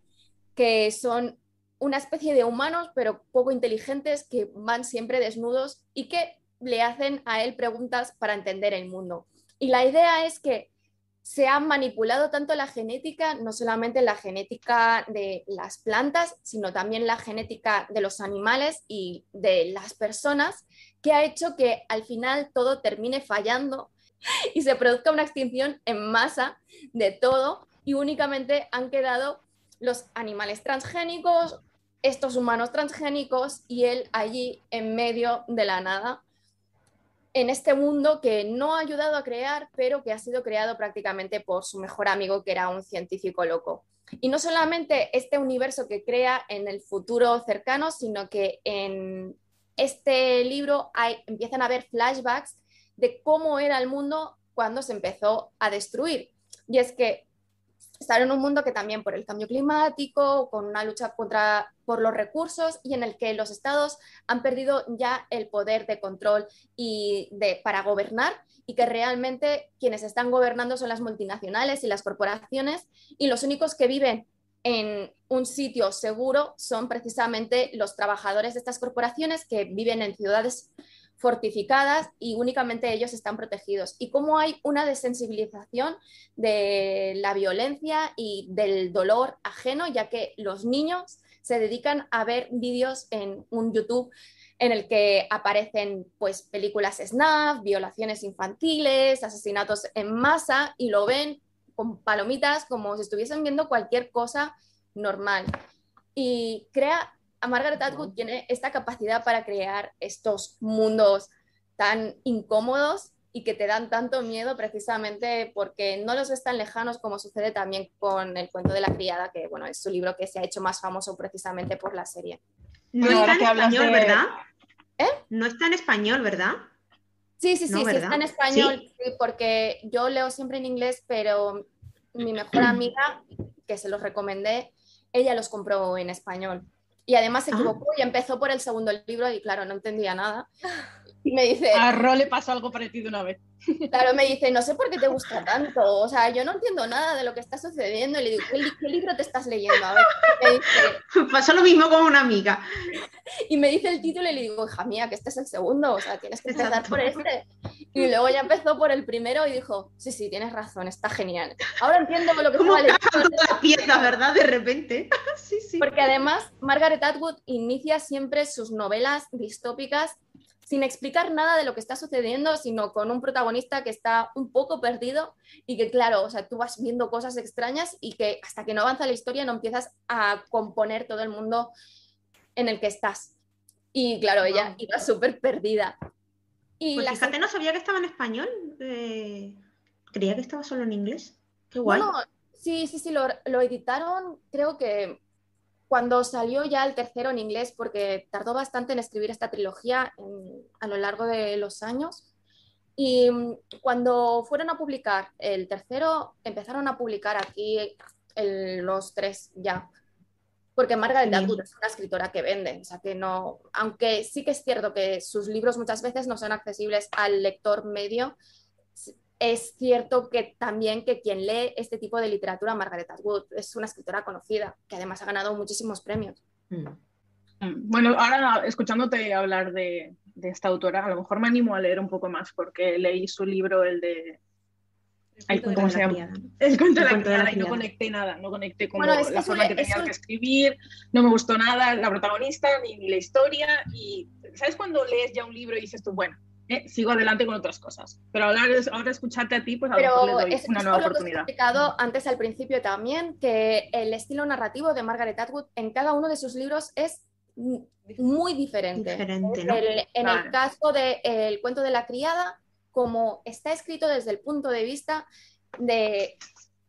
que son una especie de humanos, pero poco inteligentes, que van siempre desnudos y que le hacen a él preguntas para entender el mundo. Y la idea es que se ha manipulado tanto la genética, no solamente la genética de las plantas, sino también la genética de los animales y de las personas, que ha hecho que al final todo termine fallando y se produzca una extinción en masa de todo y únicamente han quedado los animales transgénicos, estos humanos transgénicos y él allí en medio de la nada en este mundo que no ha ayudado a crear, pero que ha sido creado prácticamente por su mejor amigo, que era un científico loco. Y no solamente este universo que crea en el futuro cercano, sino que en este libro empiezan a haber flashbacks de cómo era el mundo cuando se empezó a destruir. Y es que estar en un mundo que también por el cambio climático, con una lucha contra por los recursos y en el que los estados han perdido ya el poder de control y de para gobernar y que realmente quienes están gobernando son las multinacionales y las corporaciones y los únicos que viven en un sitio seguro son precisamente los trabajadores de estas corporaciones que viven en ciudades fortificadas y únicamente ellos están protegidos. Y cómo hay una desensibilización de la violencia y del dolor ajeno, ya que los niños se dedican a ver vídeos en un YouTube en el que aparecen pues películas snap, violaciones infantiles, asesinatos en masa y lo ven con palomitas como si estuviesen viendo cualquier cosa normal. Y crea a Margaret Atwood tiene esta capacidad para crear estos mundos tan incómodos y que te dan tanto miedo precisamente porque no los ves tan lejanos como sucede también con el cuento de la criada, que bueno, es su libro que se ha hecho más famoso precisamente por la serie. No está en español, ¿verdad? ¿Eh? No está en español, ¿verdad? Sí, sí, sí, sí está en español, porque yo leo siempre en inglés, pero mi mejor amiga, que se los recomendé, ella los compró en español. Y además se ah. equivocó y empezó por el segundo libro y claro, no entendía nada. Y me dice... A Ro le pasó algo parecido una vez. Claro, me dice, no sé por qué te gusta tanto, o sea, yo no entiendo nada de lo que está sucediendo. Y le digo, ¿qué, libro te estás leyendo? A ver, Pasó lo mismo con una amiga. Y me dice el título y le digo, hija mía, que este es el segundo, o sea, tienes que empezar por este. Y luego ya empezó por el primero y dijo, sí, sí, tienes razón, está genial. Ahora entiendo lo que estaba leyendo. las piezas, ¿verdad? De repente. sí, sí. Porque además, Margaret Atwood inicia siempre sus novelas distópicas sin explicar nada de lo que está sucediendo, sino con un protagonista que está un poco perdido y que, claro, o sea, tú vas viendo cosas extrañas y que hasta que no avanza la historia no empiezas a componer todo el mundo en el que estás. Y claro, ella iba súper perdida. Y pues fíjate, no sabía que estaba en español. Eh, creía que estaba solo en inglés. Qué guay. sí, sí, sí, lo, lo editaron, creo que cuando salió ya el tercero en inglés, porque tardó bastante en escribir esta trilogía a lo largo de los años, y mm, cuando fueron a publicar el tercero, empezaron a publicar aquí los tres ya, porque Margaret Atwood es una escritora que vende, o sea que no, aunque sí que es cierto que sus libros muchas veces no son accesibles al lector medio, es cierto que también que quien lee este tipo de literatura, Margaret Atwood, es una escritora conocida, que además ha ganado muchísimos premios. Mm. Mm. Bueno, ahora escuchándote hablar de, esta autora, a lo mejor me animo a leer un poco más porque leí su libro, el de... El cuento, de la El cuento de la, y no conecté nada, no conecté con la forma que tenía que escribir, no me gustó nada la protagonista ni, ni la historia y ¿sabes cuando lees ya un libro y dices tú, bueno, eh, sigo adelante con otras cosas. Pero ahora, ahora escucharte a ti, pues a lo mejor le doy una nueva oportunidad. He explicado antes al principio también que el estilo narrativo de Margaret Atwood en cada uno de sus libros es muy diferente. en el caso del el cuento de la criada, como está escrito desde el punto de vista de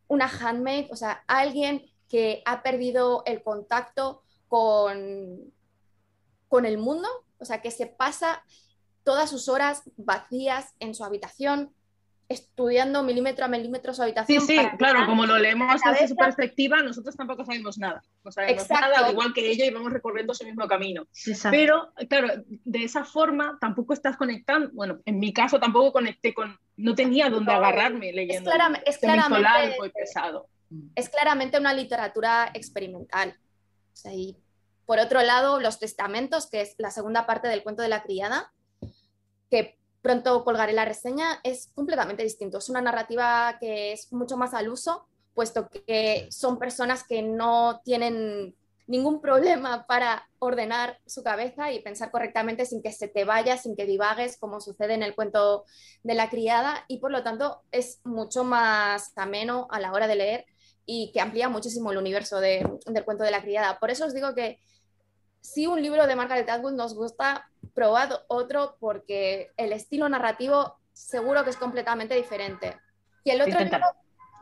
una handmaid, o sea, alguien que ha perdido el contacto con, con el mundo, o sea, que se pasa todas sus horas vacías en su habitación, estudiando milímetro a milímetro su habitación. Sí, sí, claro, como lo leemos desde su perspectiva, nosotros tampoco sabemos nada. No sabemos nada, igual que ella, y vamos recorriendo ese mismo camino. Pero, claro, de esa forma tampoco estás conectando, bueno, en mi caso tampoco conecté con, no tenía dónde agarrarme leyendo. Es, claramente, pesado. Es claramente una literatura experimental. y por otro lado, Los Testamentos, que es la segunda parte del cuento de la criada, pronto colgaré la reseña, es completamente distinto. Es una narrativa que es mucho más al uso, puesto que son personas que no tienen ningún problema para ordenar su cabeza y pensar correctamente sin que se te vaya, sin que divagues, como sucede en el cuento de la criada, y por lo tanto es mucho más ameno a la hora de leer y que amplía muchísimo el universo del cuento de la criada. Por eso os digo que si un libro de Margaret Atwood nos gusta, probad otro porque el estilo narrativo seguro que es completamente diferente. Y el otro libro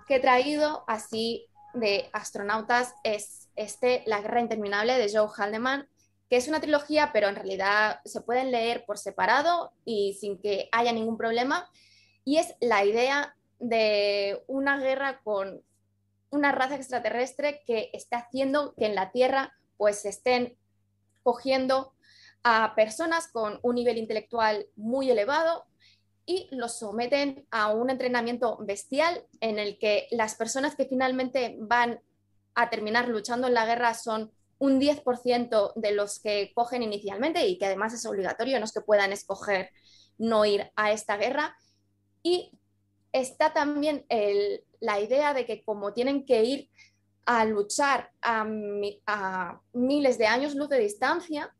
que he traído así de astronautas es este, La Guerra Interminable de Joe Haldeman, que es una trilogía, pero en realidad se pueden leer por separado y sin que haya ningún problema. Y es la idea de una guerra con una raza extraterrestre que está haciendo que en la Tierra pues estén cogiendo a personas con un nivel intelectual muy elevado y los someten a un entrenamiento bestial en el que las personas que finalmente van a terminar luchando en la guerra son un 10% de los que cogen inicialmente y que además es obligatorio, no es que puedan escoger no ir a esta guerra. Y está también la idea de que como tienen que ir a luchar a, a miles de años luz de distancia,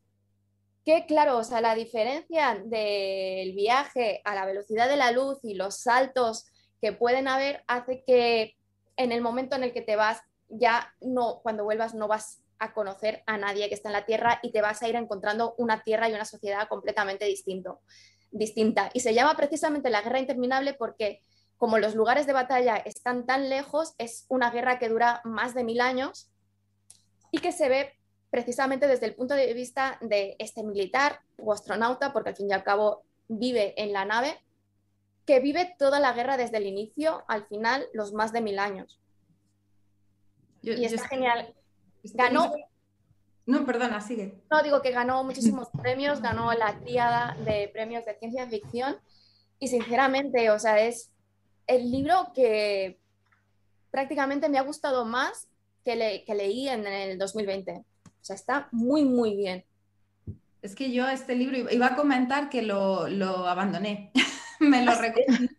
que claro, o sea, la diferencia del viaje a la velocidad de la luz y los saltos que pueden haber hace que en el momento en el que te vas, ya no, cuando vuelvas no vas a conocer a nadie que está en la Tierra y te vas a ir encontrando una Tierra y una sociedad completamente distinto, distinta. Y se llama precisamente la guerra interminable porque como los lugares de batalla están tan lejos, es una guerra que dura más de mil años y que se ve precisamente desde el punto de vista de este militar o astronauta, porque al fin y al cabo vive en la nave, que vive toda la guerra desde el inicio al final, los más de mil años. y está genial. Ganó. No, perdona, sigue. No, digo que ganó muchísimos premios, ganó la tríada de premios de ciencia ficción y sinceramente, o sea, es el libro que prácticamente me ha gustado más que, que leí en el 2020. O sea, está muy, muy bien. Es que yo este libro iba a comentar que lo, abandoné. me lo recomendó,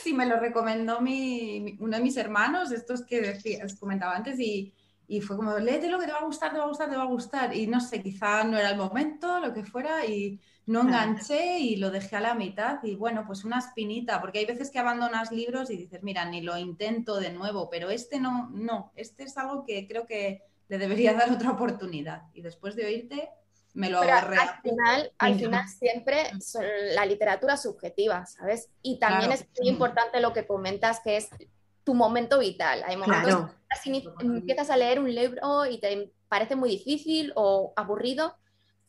sí, me lo recomendó mi, uno de mis hermanos, estos que decía, comentaba antes, y, y fue como, léete lo que te va a gustar, te va a gustar, te va a gustar. Y no sé, quizá no era el momento, lo que fuera, y no enganché y lo dejé a la mitad. Y bueno, pues una espinita, porque hay veces que abandonas libros y dices, mira, ni lo intento de nuevo, pero este no, no, este es algo que creo que le debería dar otra oportunidad. Y después de oírte, me lo agarré. Al final, al final siempre son la literatura subjetiva, ¿sabes? Y también es muy importante lo que comentas, que es tu momento vital. Hay momentos que empiezas a leer un libro y te parece muy difícil o aburrido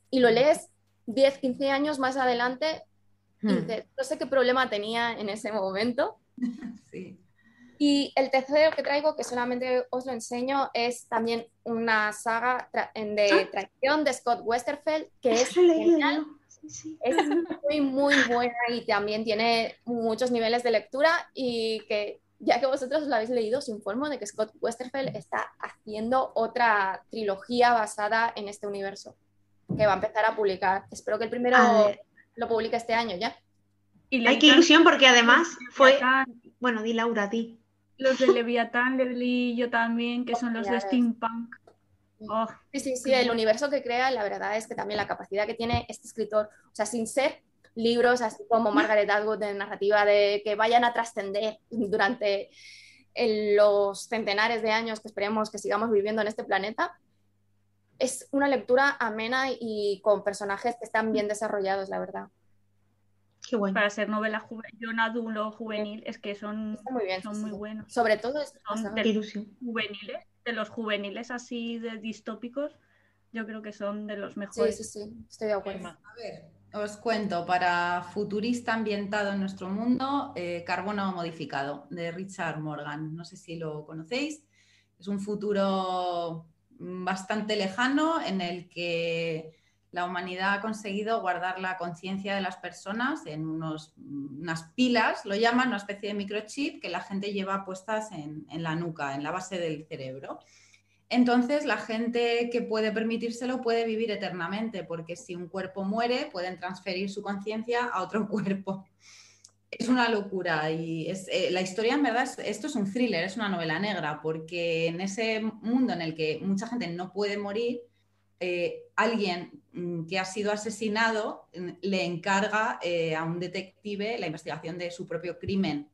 y lo lees 10, 15 años más adelante y hmm. dices, no sé qué problema tenía en ese momento. sí. Y el tercero que traigo, que solamente os lo enseño, es también una saga de ah. traición de Scott Westerfeld, que es genial. Es muy, muy buena y también tiene muchos niveles de lectura y que ya que vosotros lo habéis leído, os informo de que Scott Westerfeld está haciendo otra trilogía basada en este universo que va a empezar a publicar. Espero que el primero lo publique este año ya. Y Ay, qué ilusión porque además fue... Bueno, di Laura, di. Los de Leviatán, Leslie yo también, que son los de Steampunk. Oh, sí, sí, sí, el universo que crea, la verdad es que también la capacidad que tiene este escritor, o sea, sin ser libros así como Margaret Atwood de narrativa de que vayan a trascender durante los centenares de años que esperemos que sigamos viviendo en este planeta, es una lectura amena y con personajes que están bien desarrollados, la verdad. Para ser novela juvenil, juvenil, es que son muy, bien, son muy buenos. Sobre todo son de los juveniles, de los juveniles así de distópicos, yo creo que son de los mejores. Sí, sí, sí, estoy de acuerdo. A ver, os cuento, para futurista ambientado en nuestro mundo, eh, Carbono modificado, de Richard Morgan. No sé si lo conocéis. Es un futuro bastante lejano en el que la humanidad ha conseguido guardar la conciencia de las personas en unos, unas pilas, lo llaman, una especie de microchip que la gente lleva puestas en, la nuca, en la base del cerebro. Entonces, la gente que puede permitírselo puede vivir eternamente, porque si un cuerpo muere, pueden transferir su conciencia a otro cuerpo. Es una locura y es, eh, la historia en verdad, esto es un thriller, es una novela negra, porque en ese mundo en el que mucha gente no puede morir, eh, alguien mm, que ha sido asesinado mm, le encarga eh, a un detective la investigación de su propio crimen.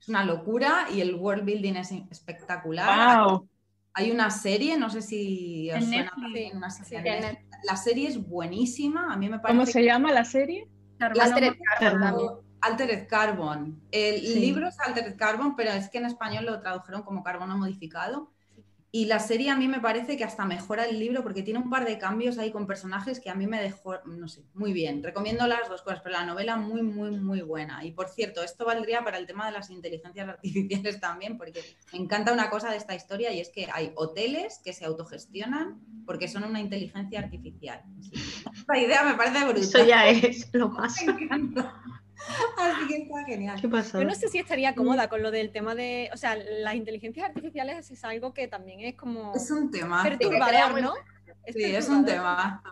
Es una locura y el world building es espectacular. Hay una serie, no sé si os En suena Netflix, una serie sí. La serie es buenísima, a mí me parece ¿Cómo se llama la serie? Altered Carbon. Carbon. Altered Carbon. El Sí. libro es Altered Carbon, pero es que en español lo tradujeron como carbono modificado. Y la serie a mí me parece que hasta mejora el libro porque tiene un par de cambios ahí con personajes que a mí me dejó, no sé, muy bien. Recomiendo las dos cosas, pero la novela muy, muy, muy buena. Y por cierto, esto valdría para el tema de las inteligencias artificiales también, porque me encanta una cosa de esta historia y es que hay hoteles que se autogestionan porque son una inteligencia artificial. Esta idea me parece brutal. Eso ya es lo más. Me encanta. Así que está genial. ¿Qué pasa? Yo no sé si estaría cómoda con lo del tema de, o sea, las inteligencias artificiales es algo que también es como Es un tema. perturbador, ¿no? Sí, es un tema.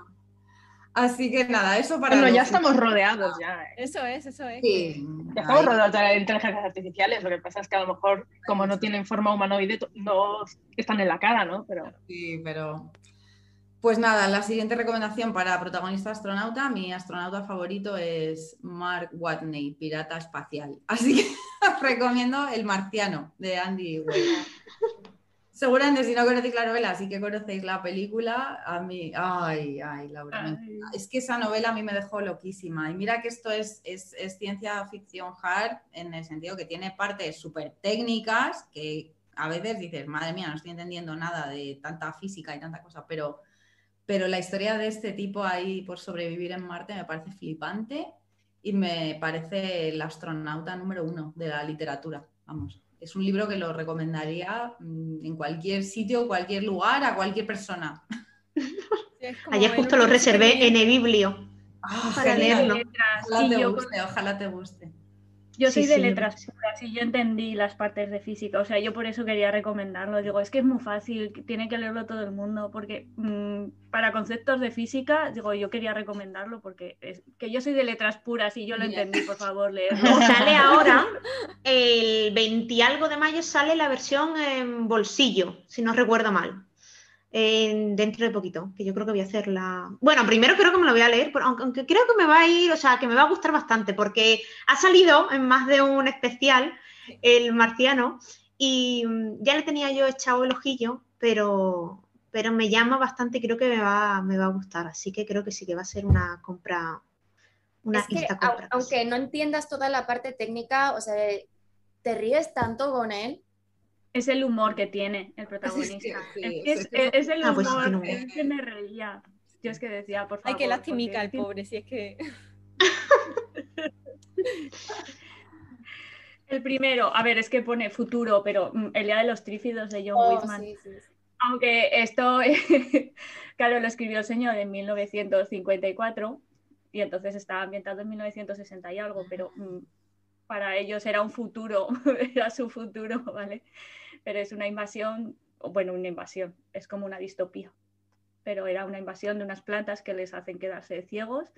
Así que nada, eso para. Bueno, ya estamos rodeados ya. ¿eh? Eso es, eso es. Sí. Ya estamos rodeados de inteligencias artificiales. Lo que pasa es que a lo mejor, como no tienen forma humanoide, no están en la cara, ¿no? Pero Sí, pero. Pues nada, la siguiente recomendación para protagonista astronauta, mi astronauta favorito es Mark Watney, pirata espacial. Así que os recomiendo El Marciano de Andy Weir. Seguramente si no conocéis la novela, sí que conocéis la película. A mí, ay, ay, Laura, encanta. Es que esa novela a mí me dejó loquísima. Y mira que esto es, es, es ciencia ficción hard en el sentido que tiene partes súper técnicas que a veces dices, madre mía, no estoy entendiendo nada de tanta física y tanta cosa, pero, pero la historia de este tipo ahí por sobrevivir en Marte me parece flipante y me parece el astronauta número uno de la literatura. Vamos, es un libro que lo recomendaría mm, en cualquier sitio, cualquier lugar, a cualquier persona. Sí, Ayer justo lo reservé en el biblio. Ah, Para genial. leerlo. letras. Ojalá Y te yo, guste, ojalá te guste. Yo Sí, soy de sí, letras puras y yo entendí las partes de física. O sea, yo por eso quería recomendarlo. Digo, es que es muy fácil, tiene que leerlo todo el mundo. Porque mm, para conceptos de física, digo, yo quería recomendarlo porque es que yo soy de letras puras y yo lo entendí, por favor, leerlo. Sale ahora, el 20 y algo de mayo sale la versión en bolsillo, si no recuerdo mal. En- dentro de poquito, que yo creo que voy a hacer la. Bueno, primero creo que me lo voy a leer, aunque, aunque creo que me va a ir, o sea, que me va a gustar bastante, porque ha salido en más de un especial el marciano y mm, ya le tenía yo echado el ojillo, pero, pero me llama bastante y creo que me va, me va a gustar. Así que creo que sí que va a ser una compra, una Es que, compra. aunque no entiendas toda la parte técnica, o sea, te ríes tanto con él. Es el humor que tiene el protagonista. que, sí, Es, que es, es que- es el Ah, pues humor, tiene humor. es que me reía. Yo es que decía, por favor. Ay, qué lastimica porque el que- pobre, si es que. El primero, a ver, es que pone futuro, pero mm, el día de los trífidos de John Oh, Whitman. sí, sí, sí. Aunque esto, claro, lo escribió el señor en 1954 y entonces estaba ambientado en 1960 y algo, pero mm, para ellos era un futuro, era su futuro, ¿vale? Pero es una invasión, bueno, una invasión, es como una distopía, pero era una invasión de unas plantas que les hacen quedarse ciegos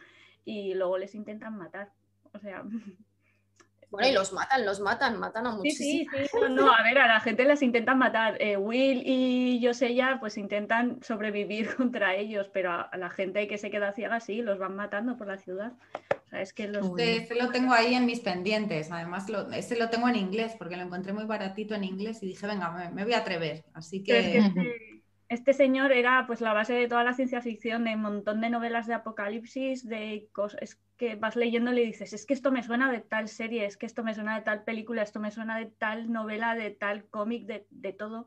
y luego les intentan matar. O sea, Bueno, y los matan, los matan, matan a Sí, muchísimos. sí, sí, no, no, a ver, a la gente les intentan matar. Eh, Will y Josella pues intentan sobrevivir contra ellos, pero a, la gente que se queda ciega sí, los van matando por la ciudad. O sea, es que los... Uy. Este, lo tengo ahí en mis pendientes. Además, lo, este lo tengo en inglés porque lo encontré muy baratito en inglés y dije, venga, me, me voy a atrever. Así Pero es que que este, señor era pues la base de toda la ciencia ficción, de un montón de novelas de apocalipsis, de cosas es que vas leyendo y le dices, es que esto me suena de tal serie, es que esto me suena de tal película, esto me suena de tal novela, de tal cómic, de, de todo.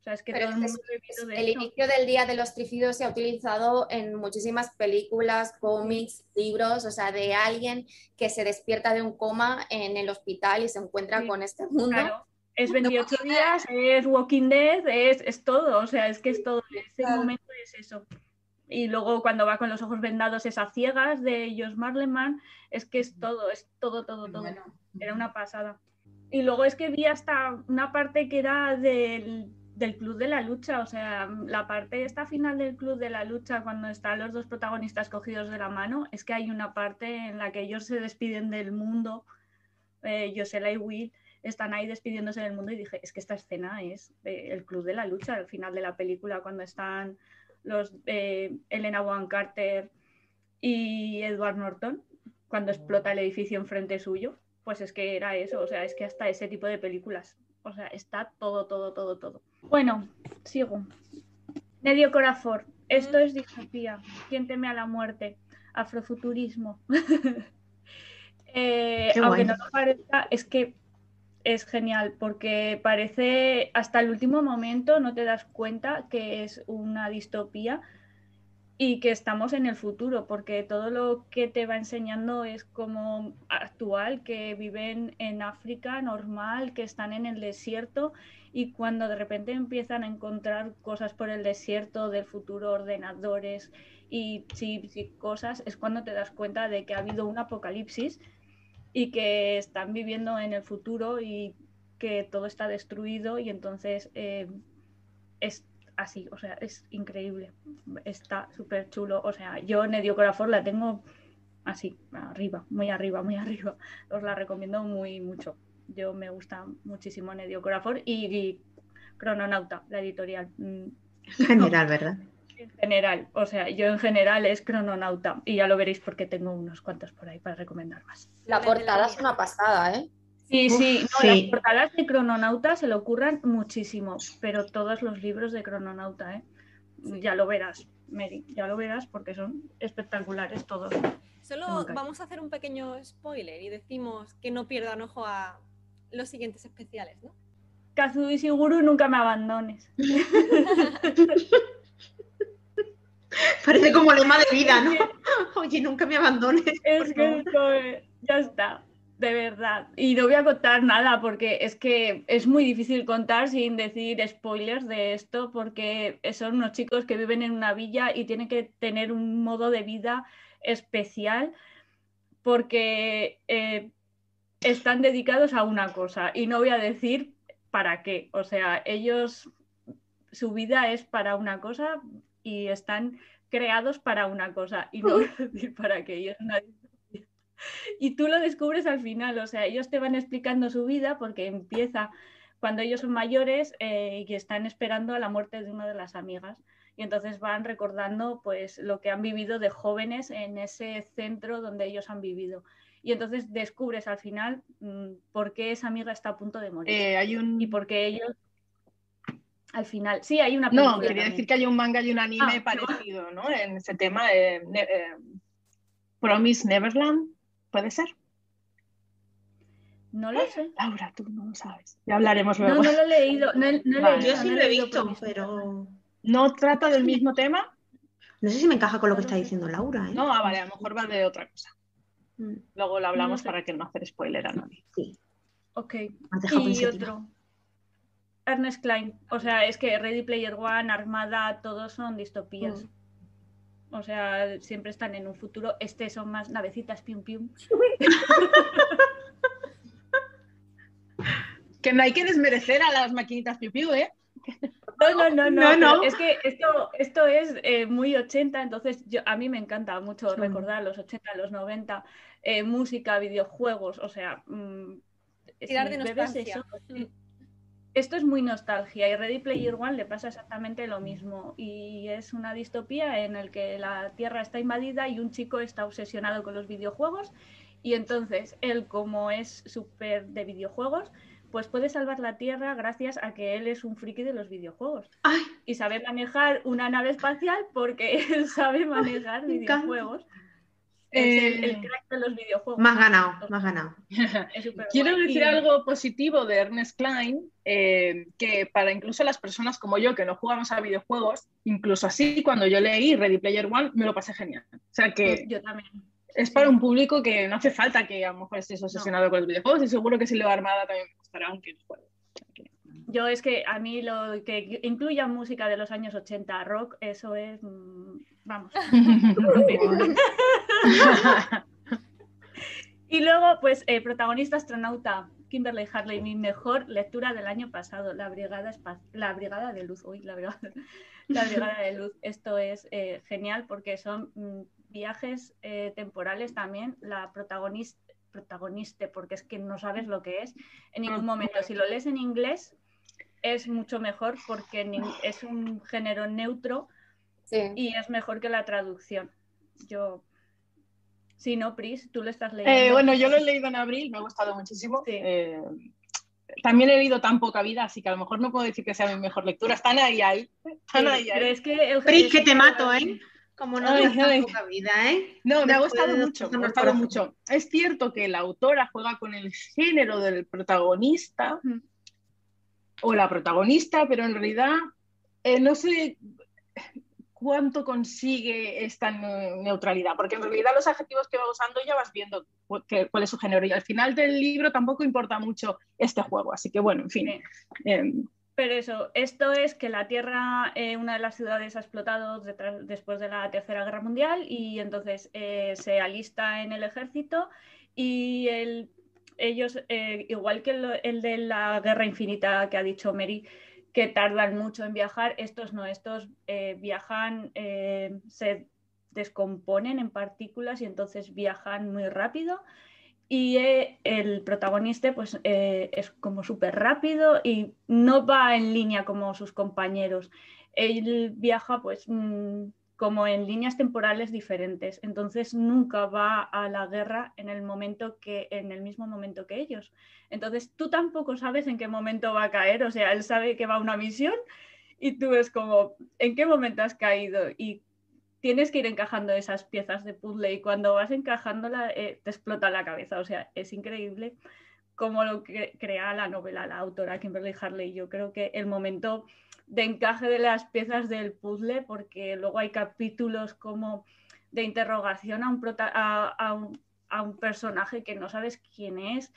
O sea, es que todo el mundo de El inicio del Día de los Trífidos se ha utilizado en muchísimas películas, cómics, libros, o sea, de alguien que se despierta de un coma en el hospital y se encuentra Sí, con este mundo. Claro, es 28 días, es Walking Dead, es, es todo, o sea, es que es todo, ese Claro. momento es eso. Y luego cuando va con los ojos vendados es a ciegas de Josh Marleman, es que es todo, es todo, todo, todo. bueno, Era una pasada. Y luego es que vi hasta una parte que era del, del Club de la Lucha, o sea, la parte esta final del Club de la Lucha, cuando están los dos protagonistas cogidos de la mano, es que hay una parte en la que ellos se despiden del mundo, eh, Josela y Will están ahí despidiéndose del mundo y dije, es que esta escena es eh, el Club de la Lucha, al final de la película, cuando están los eh, Elena Bonham Carter y Edward Norton, cuando explota el edificio enfrente suyo, pues es que era eso, o sea, es que hasta ese tipo de películas. O sea, está todo, todo, todo, todo. Bueno, sigo. Medio Corafor. Esto es distopía. ¿Quién teme a la muerte? Afrofuturismo. Eh, aunque no lo parezca, es que es genial porque parece hasta el último momento no te das cuenta que es una distopía y que estamos en el futuro, porque todo lo que te va enseñando es como actual, que viven en África normal, que están en el desierto y cuando de repente empiezan a encontrar cosas por el desierto del futuro, ordenadores y chips y cosas, es cuando te das cuenta de que ha habido un apocalipsis y que están viviendo en el futuro y que todo está destruido y entonces eh, es así, o sea, es increíble, está súper chulo, o sea, yo Nedio Corafor la tengo así, arriba, muy arriba, muy arriba, os la recomiendo muy mucho, yo me gusta muchísimo Nedio Corafor y, y Crononauta, la editorial, mm, En general, ¿verdad? En general, o sea, yo en general es Crononauta y ya lo veréis porque tengo unos cuantos por ahí para recomendar más. La portada es una pasada, ¿eh? Sí, Uf, sí, no, sí. las portadas de Crononauta se le ocurran muchísimo, pero todos los libros de Crononauta, ¿eh? Ya lo verás, Mary, ya lo verás porque son espectaculares todos. Solo Nunca. vamos a hacer un pequeño spoiler y decimos que no pierdan ojo a los siguientes especiales, ¿no? Kazu y Siguru, nunca me abandones. Parece como lema de vida, ¿no? Oye, nunca me abandones. Es que ya está, de verdad. Y no voy a contar nada porque es que es muy difícil contar sin decir spoilers de esto porque son unos chicos que viven en una villa y tienen que tener un modo de vida especial porque eh, están dedicados a una cosa y no voy a decir para qué. O sea, ellos, su vida es para una cosa y están creados para una cosa y no para. Y distopía. Y tú lo descubres al final, o sea, ellos te van explicando su vida porque empieza cuando ellos son mayores eh, y están esperando a la muerte de una de las amigas. Y entonces van recordando pues lo que han vivido de jóvenes en ese centro donde ellos han vivido. Y entonces descubres al final mm, por qué esa amiga está a punto de morir. Eh, hay un... y por qué ellos al final. Sí, hay una No, película quería también. decir que hay un manga y un anime Ah, parecido, ¿no? En ese tema, eh, ne- eh, Promise Neverland, ¿puede ser? No lo sé. Laura, tú no lo sabes. Ya hablaremos No, luego. no lo he leído. No, no he Vale. leído, Yo sí no lo he visto, pero ¿No trata del mismo tema? no sé si me encaja con lo que está diciendo Laura, ¿eh? No, ah, vale, a lo mejor va de otra cosa. Mm, Luego lo hablamos sé. para que no hacer spoiler a nadie. Sí, Ok. Y otro. Ernest Klein. O sea, es que Ready Player One, Armada, todos son distopías. Mm. O sea, siempre están en un futuro. Este son más navecitas, pium pium. Que no hay que desmerecer a las maquinitas piu piu, ¿eh? No, no, no, no. No, Es que esto, esto es eh, muy 80, entonces yo, a mí me encanta mucho Sí. recordar los 80, los 90, eh, música, videojuegos, o sea, mm, Tirar de nostalgia. eso, sí. Esto es muy nostalgia y Ready Player One le pasa exactamente lo mismo y es una distopía en el que la Tierra está invadida y un chico está obsesionado con los videojuegos y entonces él como es súper de videojuegos pues puede salvar la Tierra gracias a que él es un friki de los videojuegos Ay, y sabe manejar una nave espacial porque él sabe manejar encanta. Es el, el Eh, crack de los videojuegos. más ganado, más ganado. Quiero decir Y- algo positivo de Ernest Klein, eh, que para incluso las personas como yo que no jugamos a videojuegos, incluso así cuando yo leí Ready Player One me lo pasé genial. O sea que Yo también. es para un público que no hace falta que a lo mejor estés obsesionado con los videojuegos y seguro que si leo Armada también me gustará aunque no juegue. Yo es que a mí lo que incluya música de los años 80, rock, eso es, mm, vamos. y luego, pues, eh, protagonista astronauta, Kimberly Harley, mi mejor lectura del año pasado, La Brigada, Espa- la brigada de Luz. Uy, la Brigada, la brigada de Luz. Esto es eh, genial porque son mm, viajes eh, temporales también. La protagonista, protagonista, porque es que no sabes lo que es en ningún momento. Si lo lees en inglés, es mucho mejor porque es un género neutro Sí. y es mejor que la traducción. Yo. Sí, no, Pris, tú lo estás leyendo. Eh, bueno, yo lo he leído en abril, me ha gustado muchísimo. Sí. Eh, también he leído tan poca vida, así que a lo mejor no puedo decir que sea mi mejor lectura. Están ahí, ahí. Están ahí, Pero ahí. es que el Pris, que te mato, ¿eh? Como no Ay, ay. poca vida, ¿eh? No, me ha gustado mucho, me ha gustado mucho. Es cierto que la autora juega con el género del protagonista Mm. o la protagonista, pero en realidad eh, no sé cuánto consigue esta ne- neutralidad, porque en realidad los adjetivos que va usando ya vas viendo cu- que- cuál es su género y al final del libro tampoco importa mucho este juego, así que bueno, en fin. Eh, Pero eso, esto es que la Tierra, eh, una de las ciudades ha explotado detrás- después de la Tercera Guerra Mundial y entonces eh, se alista en el ejército y el- ellos, eh, igual que el, el de la Guerra Infinita que ha dicho Mary, que tardan mucho en viajar, estos no, estos eh, viajan, eh, se descomponen en partículas y entonces viajan muy rápido. Y eh, el protagonista pues, es como súper rápido y no va en línea como sus compañeros. Él viaja pues mm, como en líneas temporales diferentes. Entonces nunca va a la guerra en el momento que, en el mismo momento que ellos. Entonces tú tampoco sabes en qué momento va a caer. O sea, él sabe que va a una misión y tú es como, ¿en qué momento has caído? Y tienes que ir encajando esas piezas de puzzle y cuando vas encajándola eh, te explota la cabeza. O sea, es increíble cómo lo cre- crea la novela, la autora Kimberly Harley. Yo creo que el momento de encaje de las piezas del puzzle, porque luego hay capítulos como de interrogación a un, prota- a, un, personaje que no sabes quién es.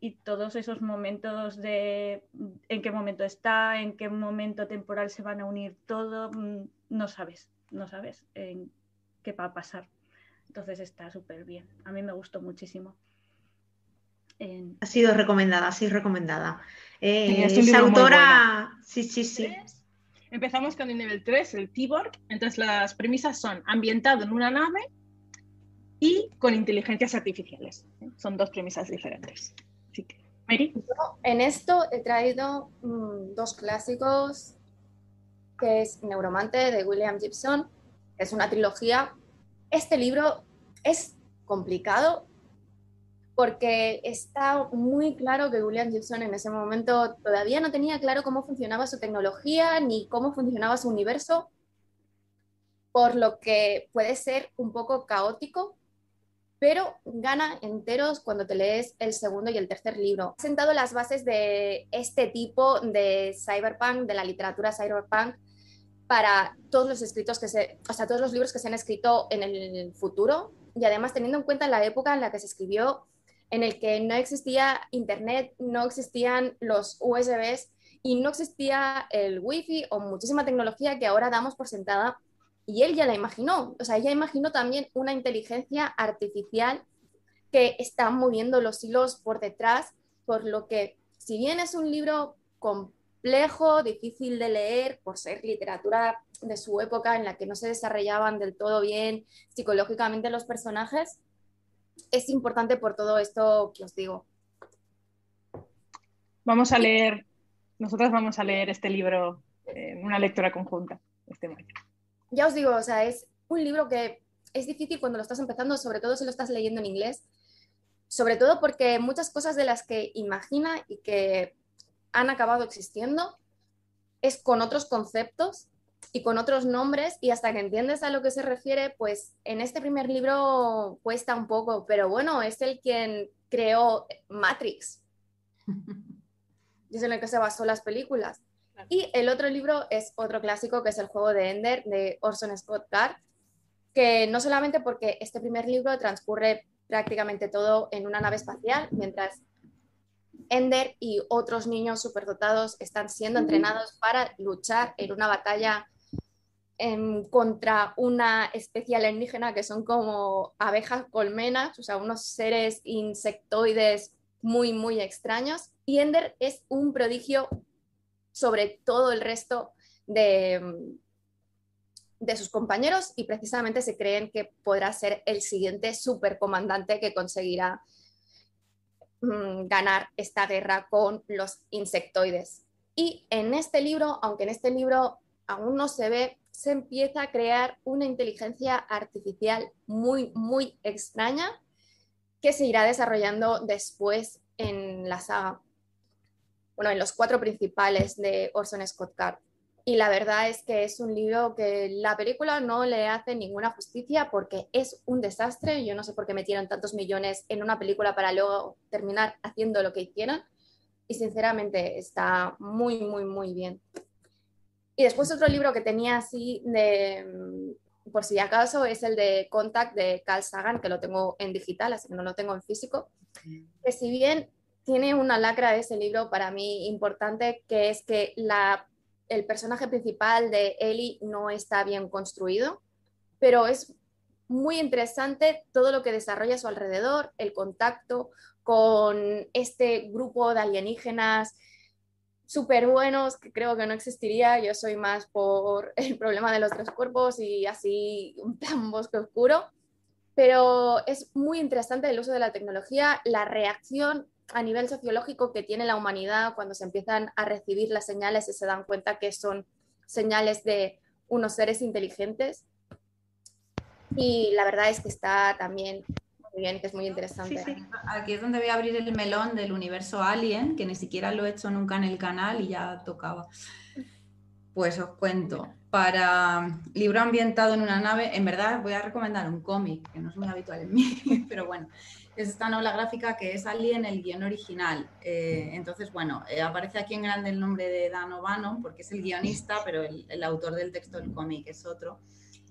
y todos esos momentos de en qué momento está, en qué momento temporal se van a unir todo, mm, no sabes, no sabes qué va a pasar. Entonces está súper bien. A mí me gustó muchísimo. Ha sido recomendada, sí, recomendada. Eh, es muy autora, sí, sí, sí. Empezamos con el nivel 3, el Tiborg. Entonces las premisas son ambientado en una nave y con inteligencias artificiales. Son dos premisas diferentes. Así que, Mary. En esto he traído mm, dos clásicos, que es Neuromante de William Gibson, es una trilogía. Este libro es complicado porque está muy claro que William Gibson en ese momento todavía no tenía claro cómo funcionaba su tecnología ni cómo funcionaba su universo, por lo que puede ser un poco caótico pero gana enteros cuando te lees el segundo y el tercer libro. Ha sentado las bases de este tipo de cyberpunk, de la literatura cyberpunk, para todos los escritos que se, o sea, todos los libros que se han escrito en el futuro y además teniendo en cuenta la época en la que se escribió, en el que no existía internet, no existían los USBs y no existía el wifi o muchísima tecnología que ahora damos por sentada. Y él ya la imaginó, o sea, ella imaginó también una inteligencia artificial que está moviendo los hilos por detrás, por lo que si bien es un libro complejo, difícil de leer, por ser literatura de su época en la que no se desarrollaban del todo bien psicológicamente los personajes, es importante por todo esto que os digo. Vamos a leer, nosotras vamos a leer este libro en una lectura conjunta este año. ya os digo, o sea, es un libro que es difícil cuando lo estás empezando, sobre todo si lo estás leyendo en inglés, sobre todo porque muchas cosas de las que imagina y que han acabado existiendo es con otros conceptos y con otros nombres y hasta que entiendes a lo que se refiere, pues en este primer libro cuesta un poco, pero bueno, es el quien creó Matrix. Es en el que se basó las películas. Y el otro libro es otro clásico que es El juego de Ender de Orson Scott Card, que no solamente porque este primer libro transcurre prácticamente todo en una nave espacial, mientras Ender y otros niños superdotados están siendo entrenados para luchar en una batalla em, contra una especie alienígena que son como abejas colmenas, o sea, unos seres insectoides muy, muy extraños. Y Ender es un prodigio sobre todo el resto de, de sus compañeros y precisamente se creen que podrá ser el siguiente supercomandante que conseguirá mm, ganar esta guerra con los insectoides. Y en este libro, aunque en este libro aún no se ve, se empieza a crear una inteligencia artificial muy, muy extraña que se irá desarrollando después en la saga. bueno, en los cuatro principales de Orson Scott Card. Y la verdad es que es un libro que la película no le hace ninguna justicia porque es un desastre. Yo no sé por qué metieron tantos millones en una película para luego terminar haciendo lo que hicieron. Y sinceramente está muy, muy, muy bien. Y después otro libro que tenía así de, mm, por si acaso, es el de Contact de Carl Sagan, que lo tengo en digital, así que no lo tengo en físico. Que si bien tiene una lacra ese libro para mí importante, que es que el personaje principal de Ellie no está bien construido, pero es muy interesante todo lo que desarrolla a su alrededor, el contacto con este grupo de alienígenas súper buenos que creo que no existiría. Yo soy más por el problema de los tres cuerpos y así un bosque oscuro. Pero es muy interesante el uso de la tecnología, la reacción a nivel sociológico que tiene la humanidad cuando se empiezan a recibir las señales y se dan cuenta que son señales de unos seres inteligentes. Y la verdad es que está también muy bien, que es muy interesante. Aquí es donde voy a abrir el melón del universo Alien, que ni siquiera lo he hecho nunca en el canal y ya tocaba. Pues os cuento. Para libro ambientado en una nave, en verdad voy a recomendar un cómic, que no es muy habitual en mí, pero bueno, es esta novela gráfica que es Alien, el guion original. Eh, entonces, bueno, eh, aparece aquí en grande el nombre de Dan O'Bannon porque es el guionista, pero el, autor del texto del cómic es otro.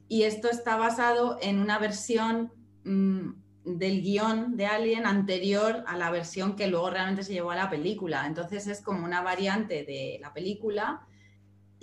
Y esto está basado en una versión mm, del guion de Alien anterior a la versión que luego realmente se llevó a la película. Entonces es como una variante de la película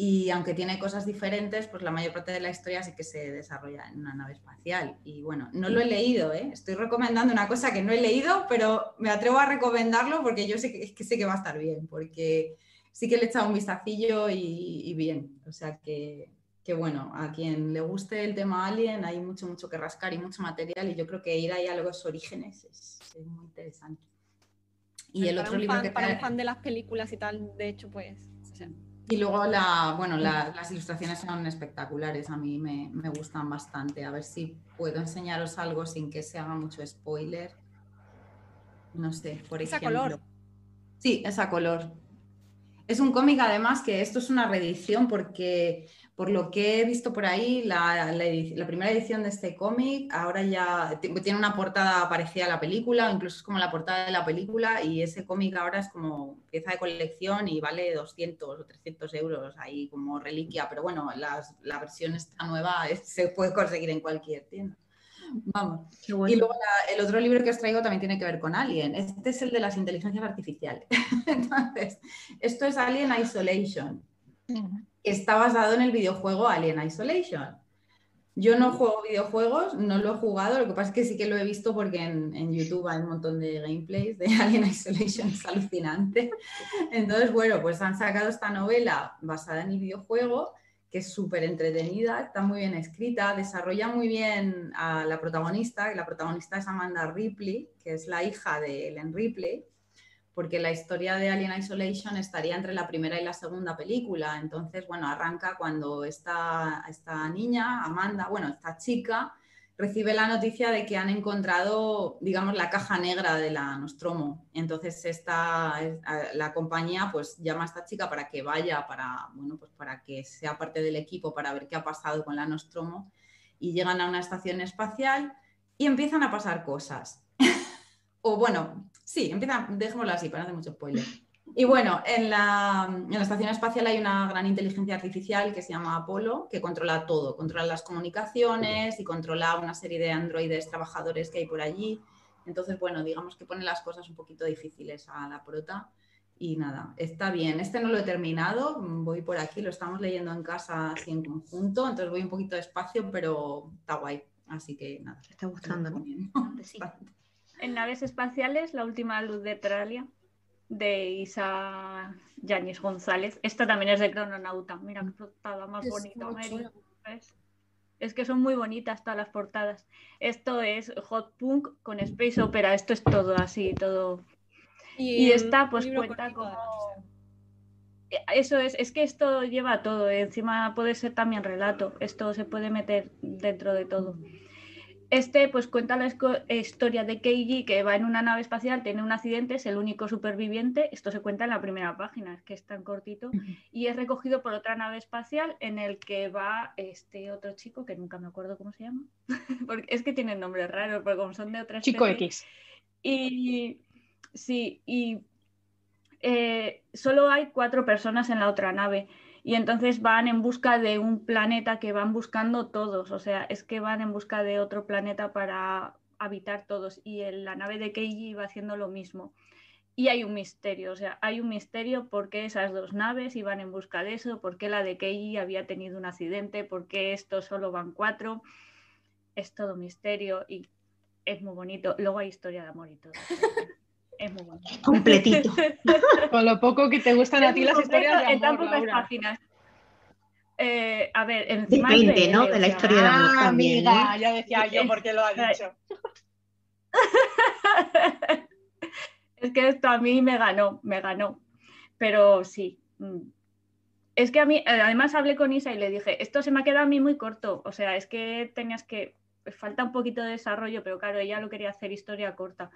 y aunque tiene cosas diferentes, pues la mayor parte de la historia sí que se desarrolla en una nave espacial. Y bueno, no lo he leído, ¿eh? estoy recomendando una cosa que no he leído, pero me atrevo a recomendarlo porque yo sé que, sé que va a estar bien, porque sí que le he echado un vistacillo y, bien. O sea que, que, bueno, a quien le guste el tema Alien hay mucho, mucho que rascar y mucho material y yo creo que ir ahí a los orígenes es, muy interesante. Y el otro libro que... Para un fan de las películas y tal, de hecho, pues... Y luego la, bueno, las ilustraciones son espectaculares, a mí me, gustan bastante. A ver si puedo enseñaros algo sin que se haga mucho spoiler. No sé, por ejemplo. ¿Esa color? Sí, esa color. Es un cómic además que esto es una reedición porque por lo que he visto por ahí, la, primera edición de este cómic ahora ya tiene una portada parecida a la película, incluso es como la portada de la película y ese cómic ahora es como pieza de colección y vale 200 o 300 euros ahí como reliquia, pero bueno, la versión esta nueva se puede conseguir en cualquier tienda. Vamos. Y luego el otro libro que os traigo también tiene que ver con Alien. Este es el de las inteligencias artificiales. Entonces, esto es Alien Isolation está basado en el videojuego Alien Isolation. Yo no juego videojuegos, no lo he jugado, lo que pasa es que sí que lo he visto porque en, YouTube hay un montón de gameplays de Alien Isolation, es alucinante. Entonces, bueno, pues han sacado esta novela basada en el videojuego, que es súper entretenida, está muy bien escrita, desarrolla muy bien a la protagonista, que la protagonista es Amanda Ripley, que es la hija de Ellen Ripley, porque la historia de Alien Isolation estaría entre la primera y la segunda película. Entonces, bueno, arranca cuando esta, esta niña, Amanda, bueno, esta chica, recibe la noticia de que han encontrado, digamos, la caja negra de la Nostromo. Entonces, esta, la compañía pues llama a esta chica para que vaya, para, bueno, pues para que sea parte del equipo, para ver qué ha pasado con la Nostromo. Y llegan a una estación espacial y empiezan a pasar cosas. o bueno, Sí, empieza, dejémoslo así, para no hacer mucho spoiler. Y bueno, en la, estación espacial hay una gran inteligencia artificial que se llama Apolo, que controla todo, controla las comunicaciones y controla una serie de androides trabajadores que hay por allí. Entonces, bueno, digamos que pone las cosas un poquito difíciles a la prota. Y nada, está bien. Este no lo he terminado, voy por aquí, lo estamos leyendo en casa así en conjunto, entonces voy un poquito despacio, pero está guay. Así que nada. está gustando, ¿no? En naves espaciales, La última luz de Tralia, de Isa Yáñez González. Esta también es de Crononauta. Mira qué portada más bonita, Es que son muy bonitas todas las portadas. Esto es hot punk con space opera. Esto es todo así, todo. Y, esta pues cuenta como. Eso es, es que esto lleva todo. Encima puede ser también relato. Esto se puede meter dentro de todo. Este pues cuenta la historia de Keiji que va en una nave espacial, tiene un accidente, es el único superviviente. Esto se cuenta en la primera página, es que es tan cortito. Y es recogido por otra nave espacial en el que va este otro chico que nunca me acuerdo cómo se llama. porque es que tienen nombres raros, porque como son de otras Chico X. Y sí, y eh, solo hay cuatro personas en la otra nave y entonces van en busca de un planeta que van buscando todos, o sea, es que van en busca de otro planeta para habitar todos y en la nave de Keiji va haciendo lo mismo. Y hay un misterio, o sea, hay un misterio por qué esas dos naves iban en busca de eso, por qué la de Keiji había tenido un accidente, por qué estos solo van cuatro. Es todo misterio y es muy bonito. Luego hay historia de amor y todo. es muy bueno. Completito. Con lo poco que te gustan a ti las historias de amor, en tan pocas Laura. páginas. Eh, a ver, encima Depende, es ¿no? De la historia de amor Ah, también. amiga, ¿eh? ya decía yo por qué lo ha dicho. es que esto a mí me ganó, me ganó. Pero sí. mm. Es que a mí, eh, además hablé con Isa y le dije, esto se me ha quedado a mí muy corto. O sea, es que tenías que, falta un poquito de desarrollo, pero claro, ella lo quería hacer historia corta.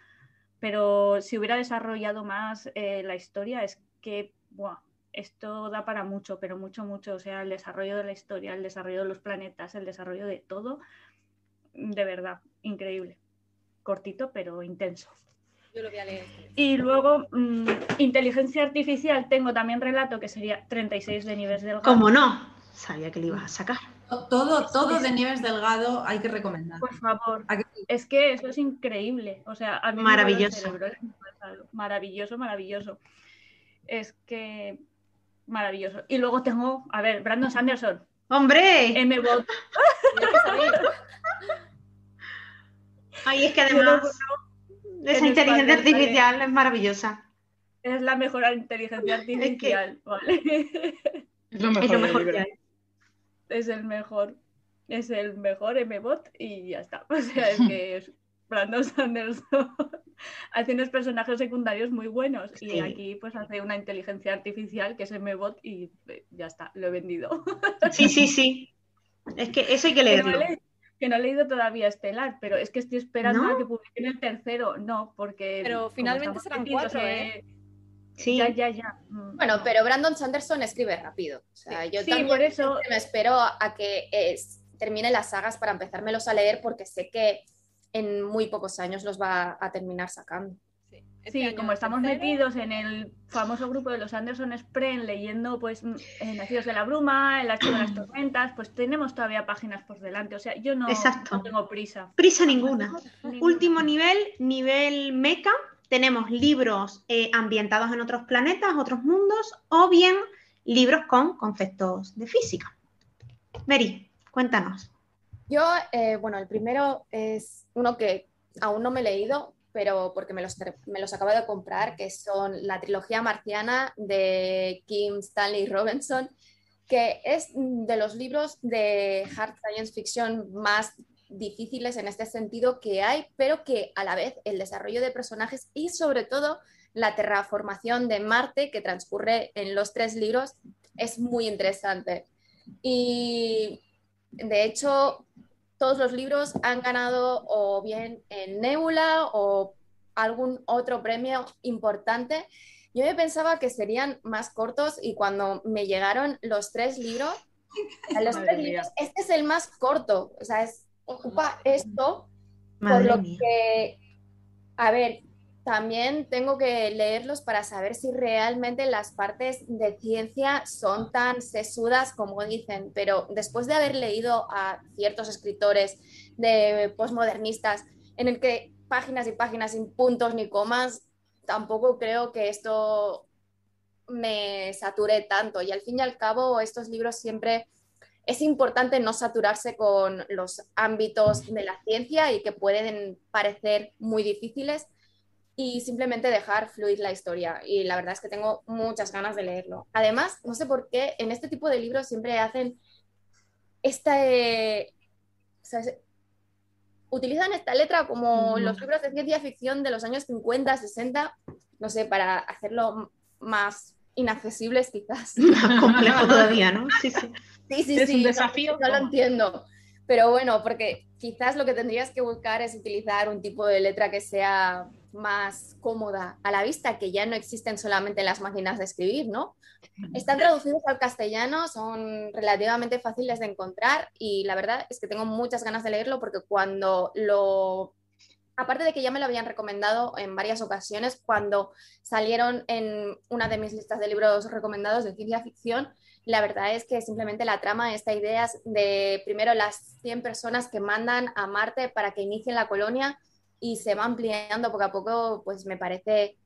Pero si hubiera desarrollado más eh, la historia, es que, buah, esto da para mucho, pero mucho, mucho. O sea, el desarrollo de la historia, el desarrollo de los planetas, el desarrollo de todo, de verdad, increíble. Cortito, pero intenso. Yo lo voy a leer. Y luego, mm, inteligencia artificial, tengo también relato que sería 36 de Nieves Delgado. ¿Cómo no? Sabía que le ibas a sacar. Todo, todo de Nieves Delgado hay que recomendar. Por favor, ¿A que- es que eso es increíble. O sea, a mí me Maravilloso. pesado. Maravilloso, maravilloso. Es que maravilloso. Y luego tengo, a ver, Brandon Sanderson, ¡Hombre! M-Bot. Tenía que salir. Ay, es que además esa en inteligencia artificial es maravillosa. Es la mejor inteligencia artificial, ¿vale? Es lo mejor. Es lo del mejor libro. que hay. Es el mejor, es el mejor M-Bot y ya está. O sea, es que es Brandon Sanderson hace unos personajes secundarios muy buenos y aquí pues hace una inteligencia artificial que es M-Bot y eh, ya está, lo he vendido. Sí, sí, sí. Es que eso hay que Que no, leerlo. leído, que no he leído todavía Estelar, pero es que estoy esperando ¿No? a que publiquen el tercero. No, porque... Pero finalmente serán cuatro, ¿eh? Sí. Ya, ya, ya. Mm, Bueno, no. pero Brandon Sanderson escribe rápido. O sea, yo Sí, también por eso- me espero a que eh, termine las sagas para empezármelos a leer porque sé que en muy pocos años los va a terminar sacando. Sí, este Sí, como estamos tercero. metidos en el famoso grupo de los Anderson Spren leyendo pues mm, eh, Nacidos de la Bruma, El Archivo de las Tormentas, pues tenemos todavía páginas por delante. O sea, yo no, Exacto. no tengo prisa. Prisa ninguna. Ninguna. Último nivel, nivel meca. Tenemos libros eh, ambientados en otros planetas, otros mundos, o bien libros con conceptos de física. Mary, cuéntanos. Yo, eh, bueno, el primero es uno que aún no me he leído, pero porque me los, me los acabo de comprar, que son la trilogía marciana de Kim Stanley Robinson, que es de los libros de hard science fiction más difíciles en este sentido que hay, pero que a la vez el desarrollo de personajes y sobre todo la terraformación de Marte que transcurre en los tres libros es muy interesante. Y de hecho, todos los libros han ganado o bien el Nebula o algún otro premio importante. Yo me pensaba que serían más cortos y cuando me llegaron los tres libros, los tres libros, este es el más corto, o sea, es, ocupa esto, por lo mía. que, a ver, también tengo que leerlos para saber si realmente las partes de ciencia son tan sesudas como dicen, pero después de haber leído a ciertos escritores de posmodernistas en el que páginas y páginas sin puntos ni comas, tampoco creo que esto me sature tanto. Y al fin y al cabo, estos libros siempre es importante no saturarse con los ámbitos de la ciencia y que pueden parecer muy difíciles y simplemente dejar fluir la historia. Y la verdad es que tengo muchas ganas de leerlo. Además, no sé por qué en este tipo de libros siempre hacen esta... eh, utilizan esta letra como los libros de ciencia ficción de los años 50, 60, no sé, para hacerlo más inaccesibles quizás. Más complejo todavía, ¿no? Sí, sí. Sí, sí, Es sí. un no- desafío. No, lo entiendo. Pero bueno, porque quizás lo que tendrías que buscar es utilizar un tipo de letra que sea más cómoda a la vista, que ya no existen solamente en las máquinas de escribir, ¿no? Están traducidos al castellano, son relativamente fáciles de encontrar y la verdad es que tengo muchas ganas de leerlo porque cuando lo... Aparte de que ya me lo habían recomendado en varias ocasiones, cuando salieron en una de mis listas de libros recomendados de ciencia ficción, la verdad es que simplemente la trama, esta idea de primero las 100 personas que mandan a Marte para que inicien la colonia y se va ampliando poco a poco, pues me parece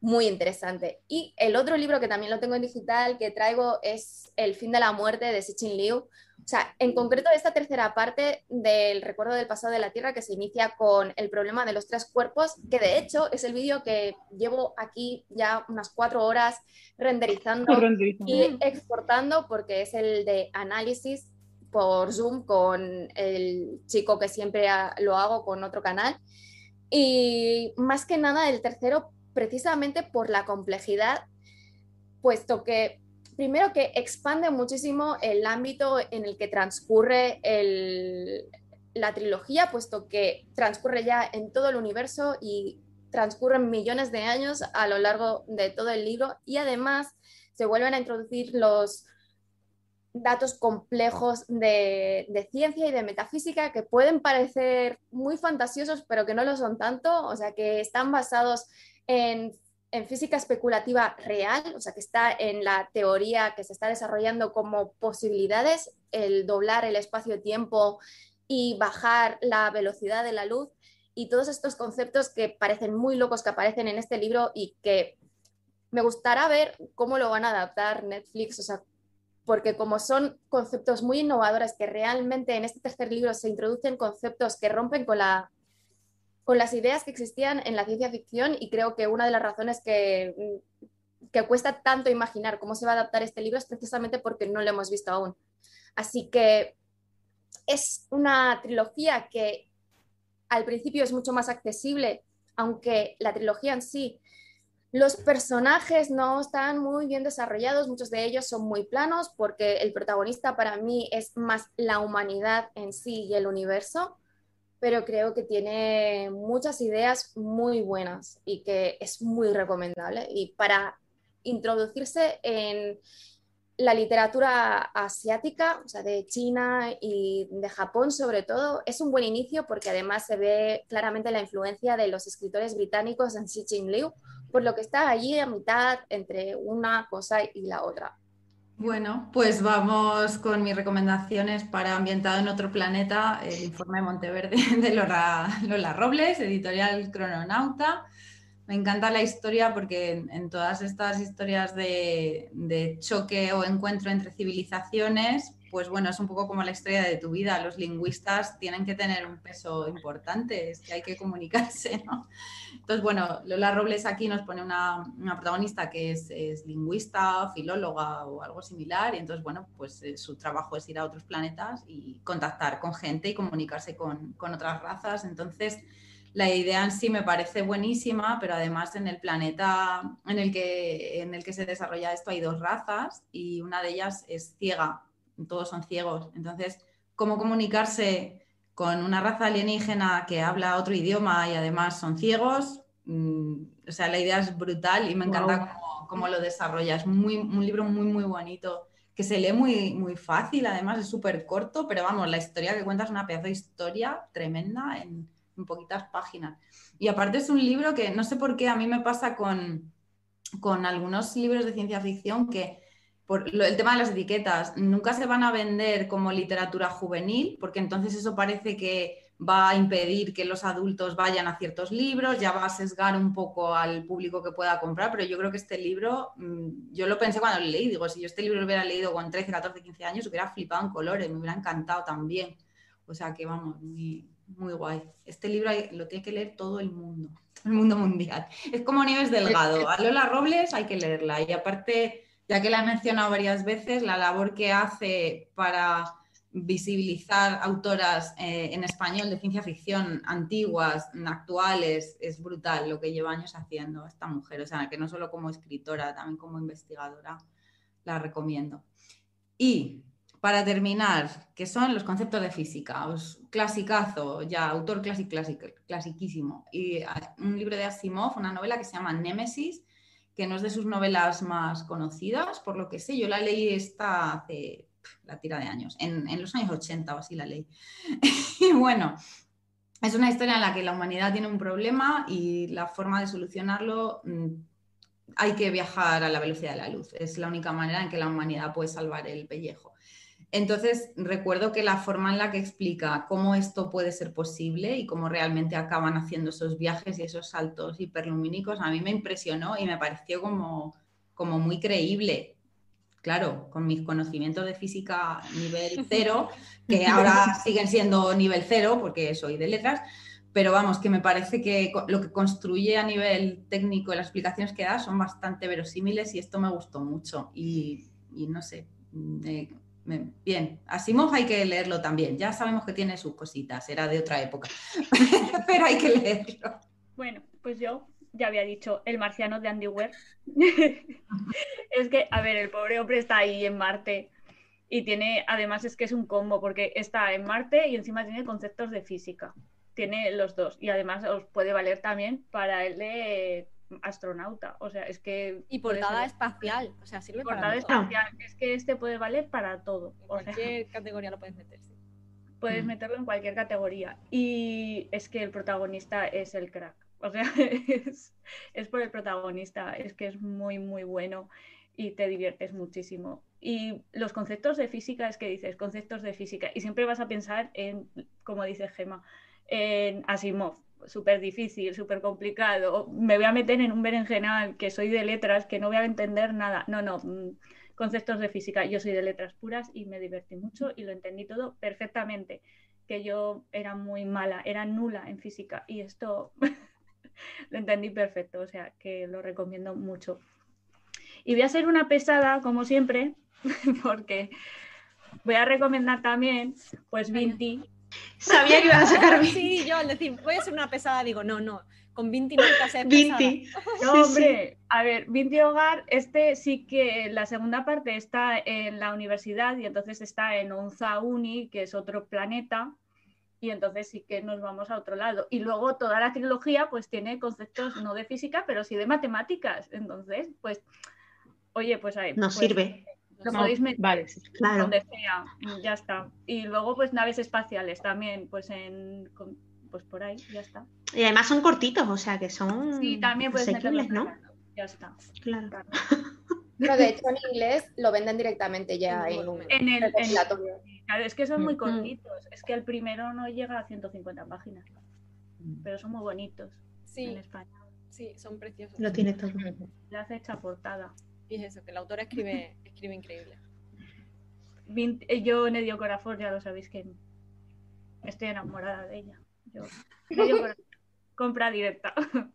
muy interesante. Y el otro libro que también lo tengo en digital que traigo es El fin de la muerte de Sichin Liu. O sea, en concreto esta tercera parte del recuerdo del pasado de la Tierra que se inicia con el problema de los tres cuerpos, que de hecho es el vídeo que llevo aquí ya unas cuatro horas renderizando y exportando porque es el de análisis por Zoom con el chico que siempre lo hago con otro canal. Y más que nada el tercero precisamente por la complejidad, puesto que primero que expande muchísimo el ámbito en el que transcurre la trilogía, puesto que transcurre ya en todo el universo y transcurren millones de años a lo largo de todo el libro y además se vuelven a introducir los datos complejos de, de, ciencia y de metafísica que pueden parecer muy fantasiosos pero que no lo son tanto, o sea que están basados en, física especulativa real, o sea, que está en la teoría que se está desarrollando como posibilidades, el doblar el espacio-tiempo y bajar la velocidad de la luz y todos estos conceptos que parecen muy locos que aparecen en este libro y que me gustará ver cómo lo van a adaptar Netflix, o sea, porque como son conceptos muy innovadores que realmente en este tercer libro se introducen conceptos que rompen con la con las ideas que existían en la ciencia ficción y creo que una de las razones que, que cuesta tanto imaginar cómo se va a adaptar este libro es precisamente porque no lo hemos visto aún. Así que es una trilogía que al principio es mucho más accesible, aunque la trilogía en sí, los personajes no están muy bien desarrollados, muchos de ellos son muy planos porque el protagonista para mí es más la humanidad en sí y el universo pero creo que tiene muchas ideas muy buenas y que es muy recomendable. Y para introducirse en la literatura asiática, o sea, de China y de Japón sobre todo, es un buen inicio porque además se ve claramente la influencia de los escritores británicos en Xi Liu, por lo que está allí a mitad entre una cosa y la otra. Bueno, pues vamos con mis recomendaciones para Ambientado en otro planeta, el informe de Monteverde de Lola, Robles, editorial Crononauta. Me encanta la historia porque en, todas estas historias de, de, choque o encuentro entre civilizaciones, pues bueno, es un poco como la historia de tu vida. Los lingüistas tienen que tener un peso importante, es que hay que comunicarse, ¿no? Entonces, bueno, Lola Robles aquí nos pone una, protagonista que es, lingüista, filóloga o algo similar, y entonces, bueno, pues eh, su trabajo es ir a otros planetas y contactar con gente y comunicarse con, otras razas. Entonces, la idea en sí me parece buenísima, pero además en el planeta en el que, en el que se desarrolla esto hay dos razas y una de ellas es ciega todos son ciegos. Entonces, ¿cómo comunicarse con una raza alienígena que habla otro idioma y además son ciegos? Mm, o sea, la idea es brutal y me encanta cómo, lo desarrolla. Es muy, un libro muy, muy bonito, que se lee muy, muy fácil, además es súper corto, pero vamos, la historia que cuenta es una pedazo de historia tremenda en, en poquitas páginas. Y aparte es un libro que no sé por qué a mí me pasa con, con algunos libros de ciencia ficción que por el tema de las etiquetas, nunca se van a vender como literatura juvenil, porque entonces eso parece que va a impedir que los adultos vayan a ciertos libros, ya va a sesgar un poco al público que pueda comprar, pero yo creo que este libro, mm, yo lo pensé cuando lo leí, digo, si yo este libro lo hubiera leído con 13, 14, 15 años, hubiera flipado en colores, me hubiera encantado también. O sea que vamos, muy, muy guay. Este libro lo tiene que leer todo el mundo, el mundo mundial. Es como Nieves Delgado. A Lola Robles hay que leerla y aparte ya que la he mencionado varias veces, la labor que hace para visibilizar autoras eh, en español de ciencia ficción antiguas, actuales, es brutal lo que lleva años haciendo esta mujer. O sea, que no solo como escritora, también como investigadora, la recomiendo. Y para terminar, que son los conceptos de física. Os, clasicazo, ya, autor clásico, clasiquísimo. Y ah, un libro de Asimov, una novela que se llama Némesis, que no es de sus novelas más conocidas, por lo que sé. Yo la leí esta hace la tira de años, en, en los años 80 o así la leí. y bueno, es una historia en la que la humanidad tiene un problema y la forma de solucionarlo mm, hay que viajar a la velocidad de la luz. Es la única manera en que la humanidad puede salvar el pellejo. Entonces, recuerdo que la forma en la que explica cómo esto puede ser posible y cómo realmente acaban haciendo esos viajes y esos saltos hiperlumínicos, a mí me impresionó y me pareció como, como muy creíble. Claro, con mis conocimientos de física nivel cero, que ahora siguen siendo nivel cero porque soy de letras, pero vamos, que me parece que lo que construye a nivel técnico y las explicaciones que da son bastante verosímiles y esto me gustó mucho. Y, no sé, eh, Bien, Asimov hay que leerlo también. Ya sabemos que tiene sus cositas, era de otra época, pero hay que leerlo. Bueno, pues yo ya había dicho El marciano de Andy Weir. es que, a ver, el pobre hombre está ahí en Marte y tiene, además es que es un combo porque está en Marte y encima tiene conceptos de física. Tiene los dos y además os puede valer también para el de astronauta. O sea, es que. Y portada espacial. O sea, sirve portada espacial. Es que este puede valer para todo. En cualquier categoría lo puedes meter. Puedes mm. meterlo en cualquier categoría. Y es que el protagonista es el crack. O sea, es, es por el protagonista. Es que es muy, muy bueno y te diviertes muchísimo. Y los conceptos de física es que dices, conceptos de física. Y siempre vas a pensar en, como dice Gema, en Asimov súper difícil, súper complicado, me voy a meter en un berenjenal que soy de letras, que no voy a entender nada. No, no, mm, conceptos de física. Yo soy de letras puras y me divertí mucho y lo entendí todo perfectamente. Que yo era muy mala, era nula en física y esto lo entendí perfecto, o sea que lo recomiendo mucho. Y voy a ser una pesada, como siempre, porque voy a recomendar también, pues Vinti, Sabía que ibas a sacar Sí, yo al decir, voy a ser una pesada, digo, no, no, con Vinti nunca se Vinti. No, hombre, a ver, Vinti Hogar, este sí que la segunda parte está en la universidad y entonces está en Onza Uni, que es otro planeta, y entonces sí que nos vamos a otro lado. Y luego toda la trilogía pues tiene conceptos no de física, pero sí de matemáticas. Entonces, pues, oye, pues ahí. Nos pues, sirve. Lo podéis meter vale, claro. donde sea, ya está. Y luego, pues naves espaciales también, pues en pues por ahí, ya está. Y además son cortitos, o sea que son sí, también puedes meterlos, ¿no? Ya está. Claro. Pero de hecho en inglés lo venden directamente ya en, en el, en, claro, es que son muy mm. cortitos. Es que el primero no llega a 150 páginas. Pero son muy bonitos sí. en español. Sí, son preciosos. Lo tiene todo. Le hace hecha portada. Y es eso, que la autora escribe, escribe increíble. Eh, yo, Nedio Corazón, ya lo sabéis que estoy enamorada de ella. Yo, compra directa.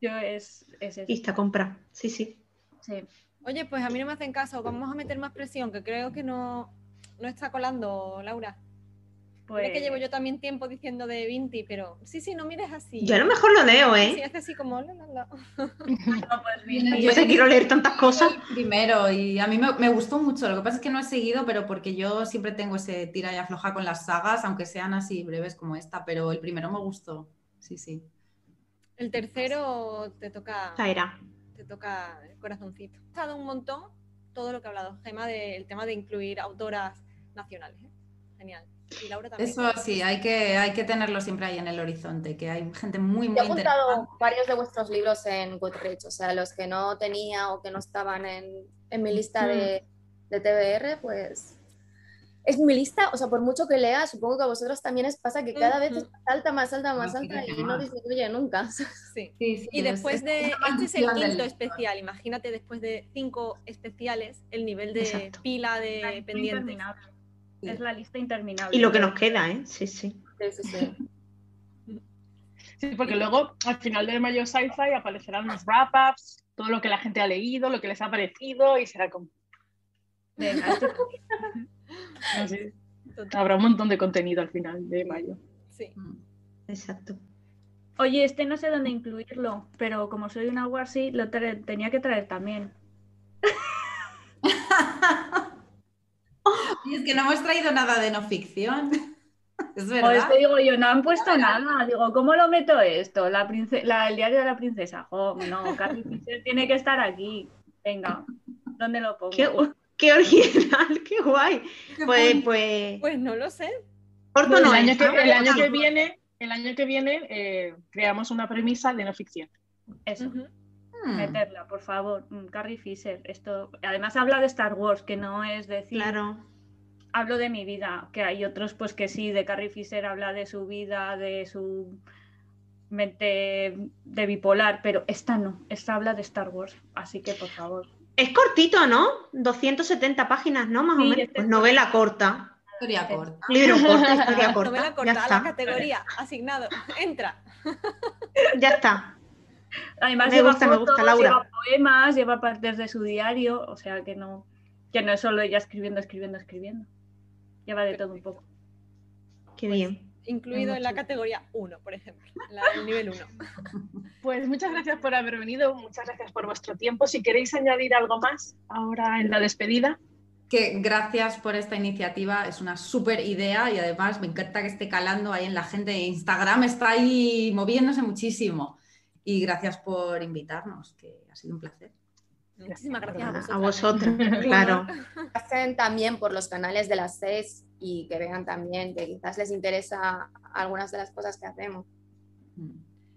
yo es, es eso. Esta compra, sí, sí. Sí. Oye, pues a mí no me hacen caso, vamos a meter más presión, que creo que no, no está colando, Laura. Pues... Es que llevo yo también tiempo diciendo de Vinti, pero sí, sí, no mires así. Yo a lo mejor lo leo, ¿eh? Sí, hace así como... No, pues yo sé quiero leer tantas cosas. Primero, y a mí me, gustó mucho. Lo que pasa es que no he seguido, pero porque yo siempre tengo ese tira y afloja con las sagas, aunque sean así breves como esta, pero el primero me gustó. Sí, sí. El tercero te toca... Zaira. Te toca el corazoncito. Ha dado un montón todo lo que ha hablado Gema del tema de incluir autoras nacionales. ¿eh? Genial. Eso sí, hay que, hay que tenerlo siempre ahí en el horizonte, que hay gente muy, muy He apuntado varios de vuestros libros en Goodreads, o sea, los que no tenía o que no estaban en, mi lista de, de, TBR, pues es mi lista, o sea, por mucho que lea, supongo que a vosotros también os pasa que cada vez es más alta, más alta, más alta y no disminuye nunca. Sí. sí, y después de, este es el quinto especial, imagínate después de cinco especiales, el nivel de pila de pendientes. Es la lista interminable. Y lo que nos queda, ¿eh? Sí, sí. Sí, sí, sí. porque luego al final de Mayo Sci-Fi aparecerán los wrap-ups, todo lo que la gente ha leído, lo que les ha parecido y será como... Venga, Habrá un montón de contenido al final de mayo. Sí. Exacto. Oye, este no sé dónde incluirlo, pero como soy una Warsi, lo tenía que traer también. Y es que no hemos traído nada de no ficción. Es Pues verdad. te digo yo, no han puesto nada. Digo, ¿cómo lo meto esto? La prince- la- el diario de la princesa. Jo, no, Carrie Fisher tiene que estar aquí. Venga, ¿dónde lo pongo? Qué, qué original, qué guay. Qué Pues, pues, Pues no lo sé. corto el, no el año que viene, el año que viene eh, creamos una premisa de no ficción. Eso. Meterla, por favor. Mm, Carrie Fisher. Esto, además habla de Star Wars, que no es decir, Claro. hablo de mi vida, que hay otros pues que sí, de Carrie Fisher habla de su vida, de su mente de bipolar, pero esta no, esta habla de Star Wars, así que por favor. Es cortito, ¿no? 270 páginas, ¿no? Más o menos. Pues es novela corta. Historia corta. Libro corto, historia corta. Novela Ya corta, a la está. categoría, asignado. Entra. Ya está. Además Me lleva gusta, me gusta, fotos, Laura. lleva poemas, lleva partes de su diario, o sea que no, que no es solo ella escribiendo, escribiendo, escribiendo. Lleva de todo un poco. Qué bien. Incluido en la categoría 1, por ejemplo. La, el nivel 1. Pues muchas gracias por haber venido, muchas gracias por vuestro tiempo. Si queréis añadir algo más ahora en la despedida. Que gracias por esta iniciativa, es una súper idea y además me encanta que esté calando ahí en la gente. Instagram está ahí moviéndose muchísimo. Y gracias por invitarnos, que ha sido un placer. Muchísimas gracias a A vosotras. vosotros, claro. pasen también por los canales de las SES y que vean también que quizás les interesa algunas de las cosas que hacemos. Mm.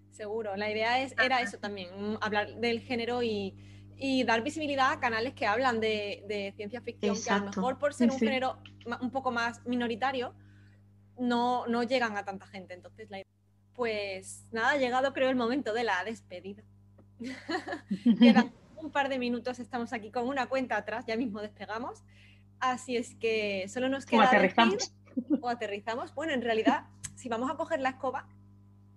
Seguro, la idea es, era eso también, hablar del género y, y dar visibilidad a canales que hablan de, de ciencia ficción, que a lo mejor por ser un sí. género un poco más minoritario, no, no llegan a tanta gente. Entonces, la pues nada, ha llegado creo el momento de la despedida. Quedan un par de minutos, estamos aquí con una cuenta atrás, ya mismo despegamos. Así es que solo nos O queda decir- aterrizamos. o aterrizamos. Bueno, en realidad, si vamos a coger la escoba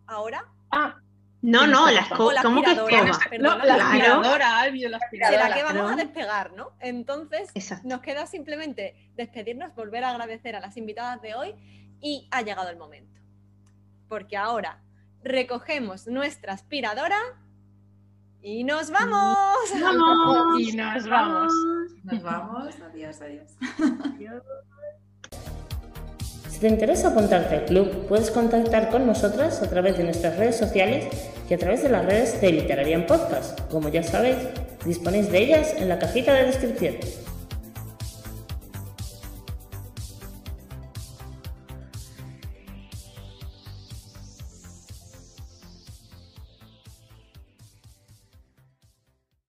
ahora, Ah, No, no, la o escoba. la ¿Cómo que escoba? no, la aspiradora, Alvio, la aspiradora. será que vamos a despegar, ¿no? Entonces, Exacto. nos queda simplemente despedirnos, volver a agradecer a las invitadas de hoy y ha llegado el momento. Porque ahora recogemos nuestra aspiradora y nos vamos. Vamos. Y nos vamos. Nos vamos, adiós, adiós. Si te interesa apuntarte al club, puedes contactar con nosotras a través de nuestras redes sociales y a través de las redes de Literarian Podcast. Como ya sabéis, disponéis de ellas en la cajita de descripción.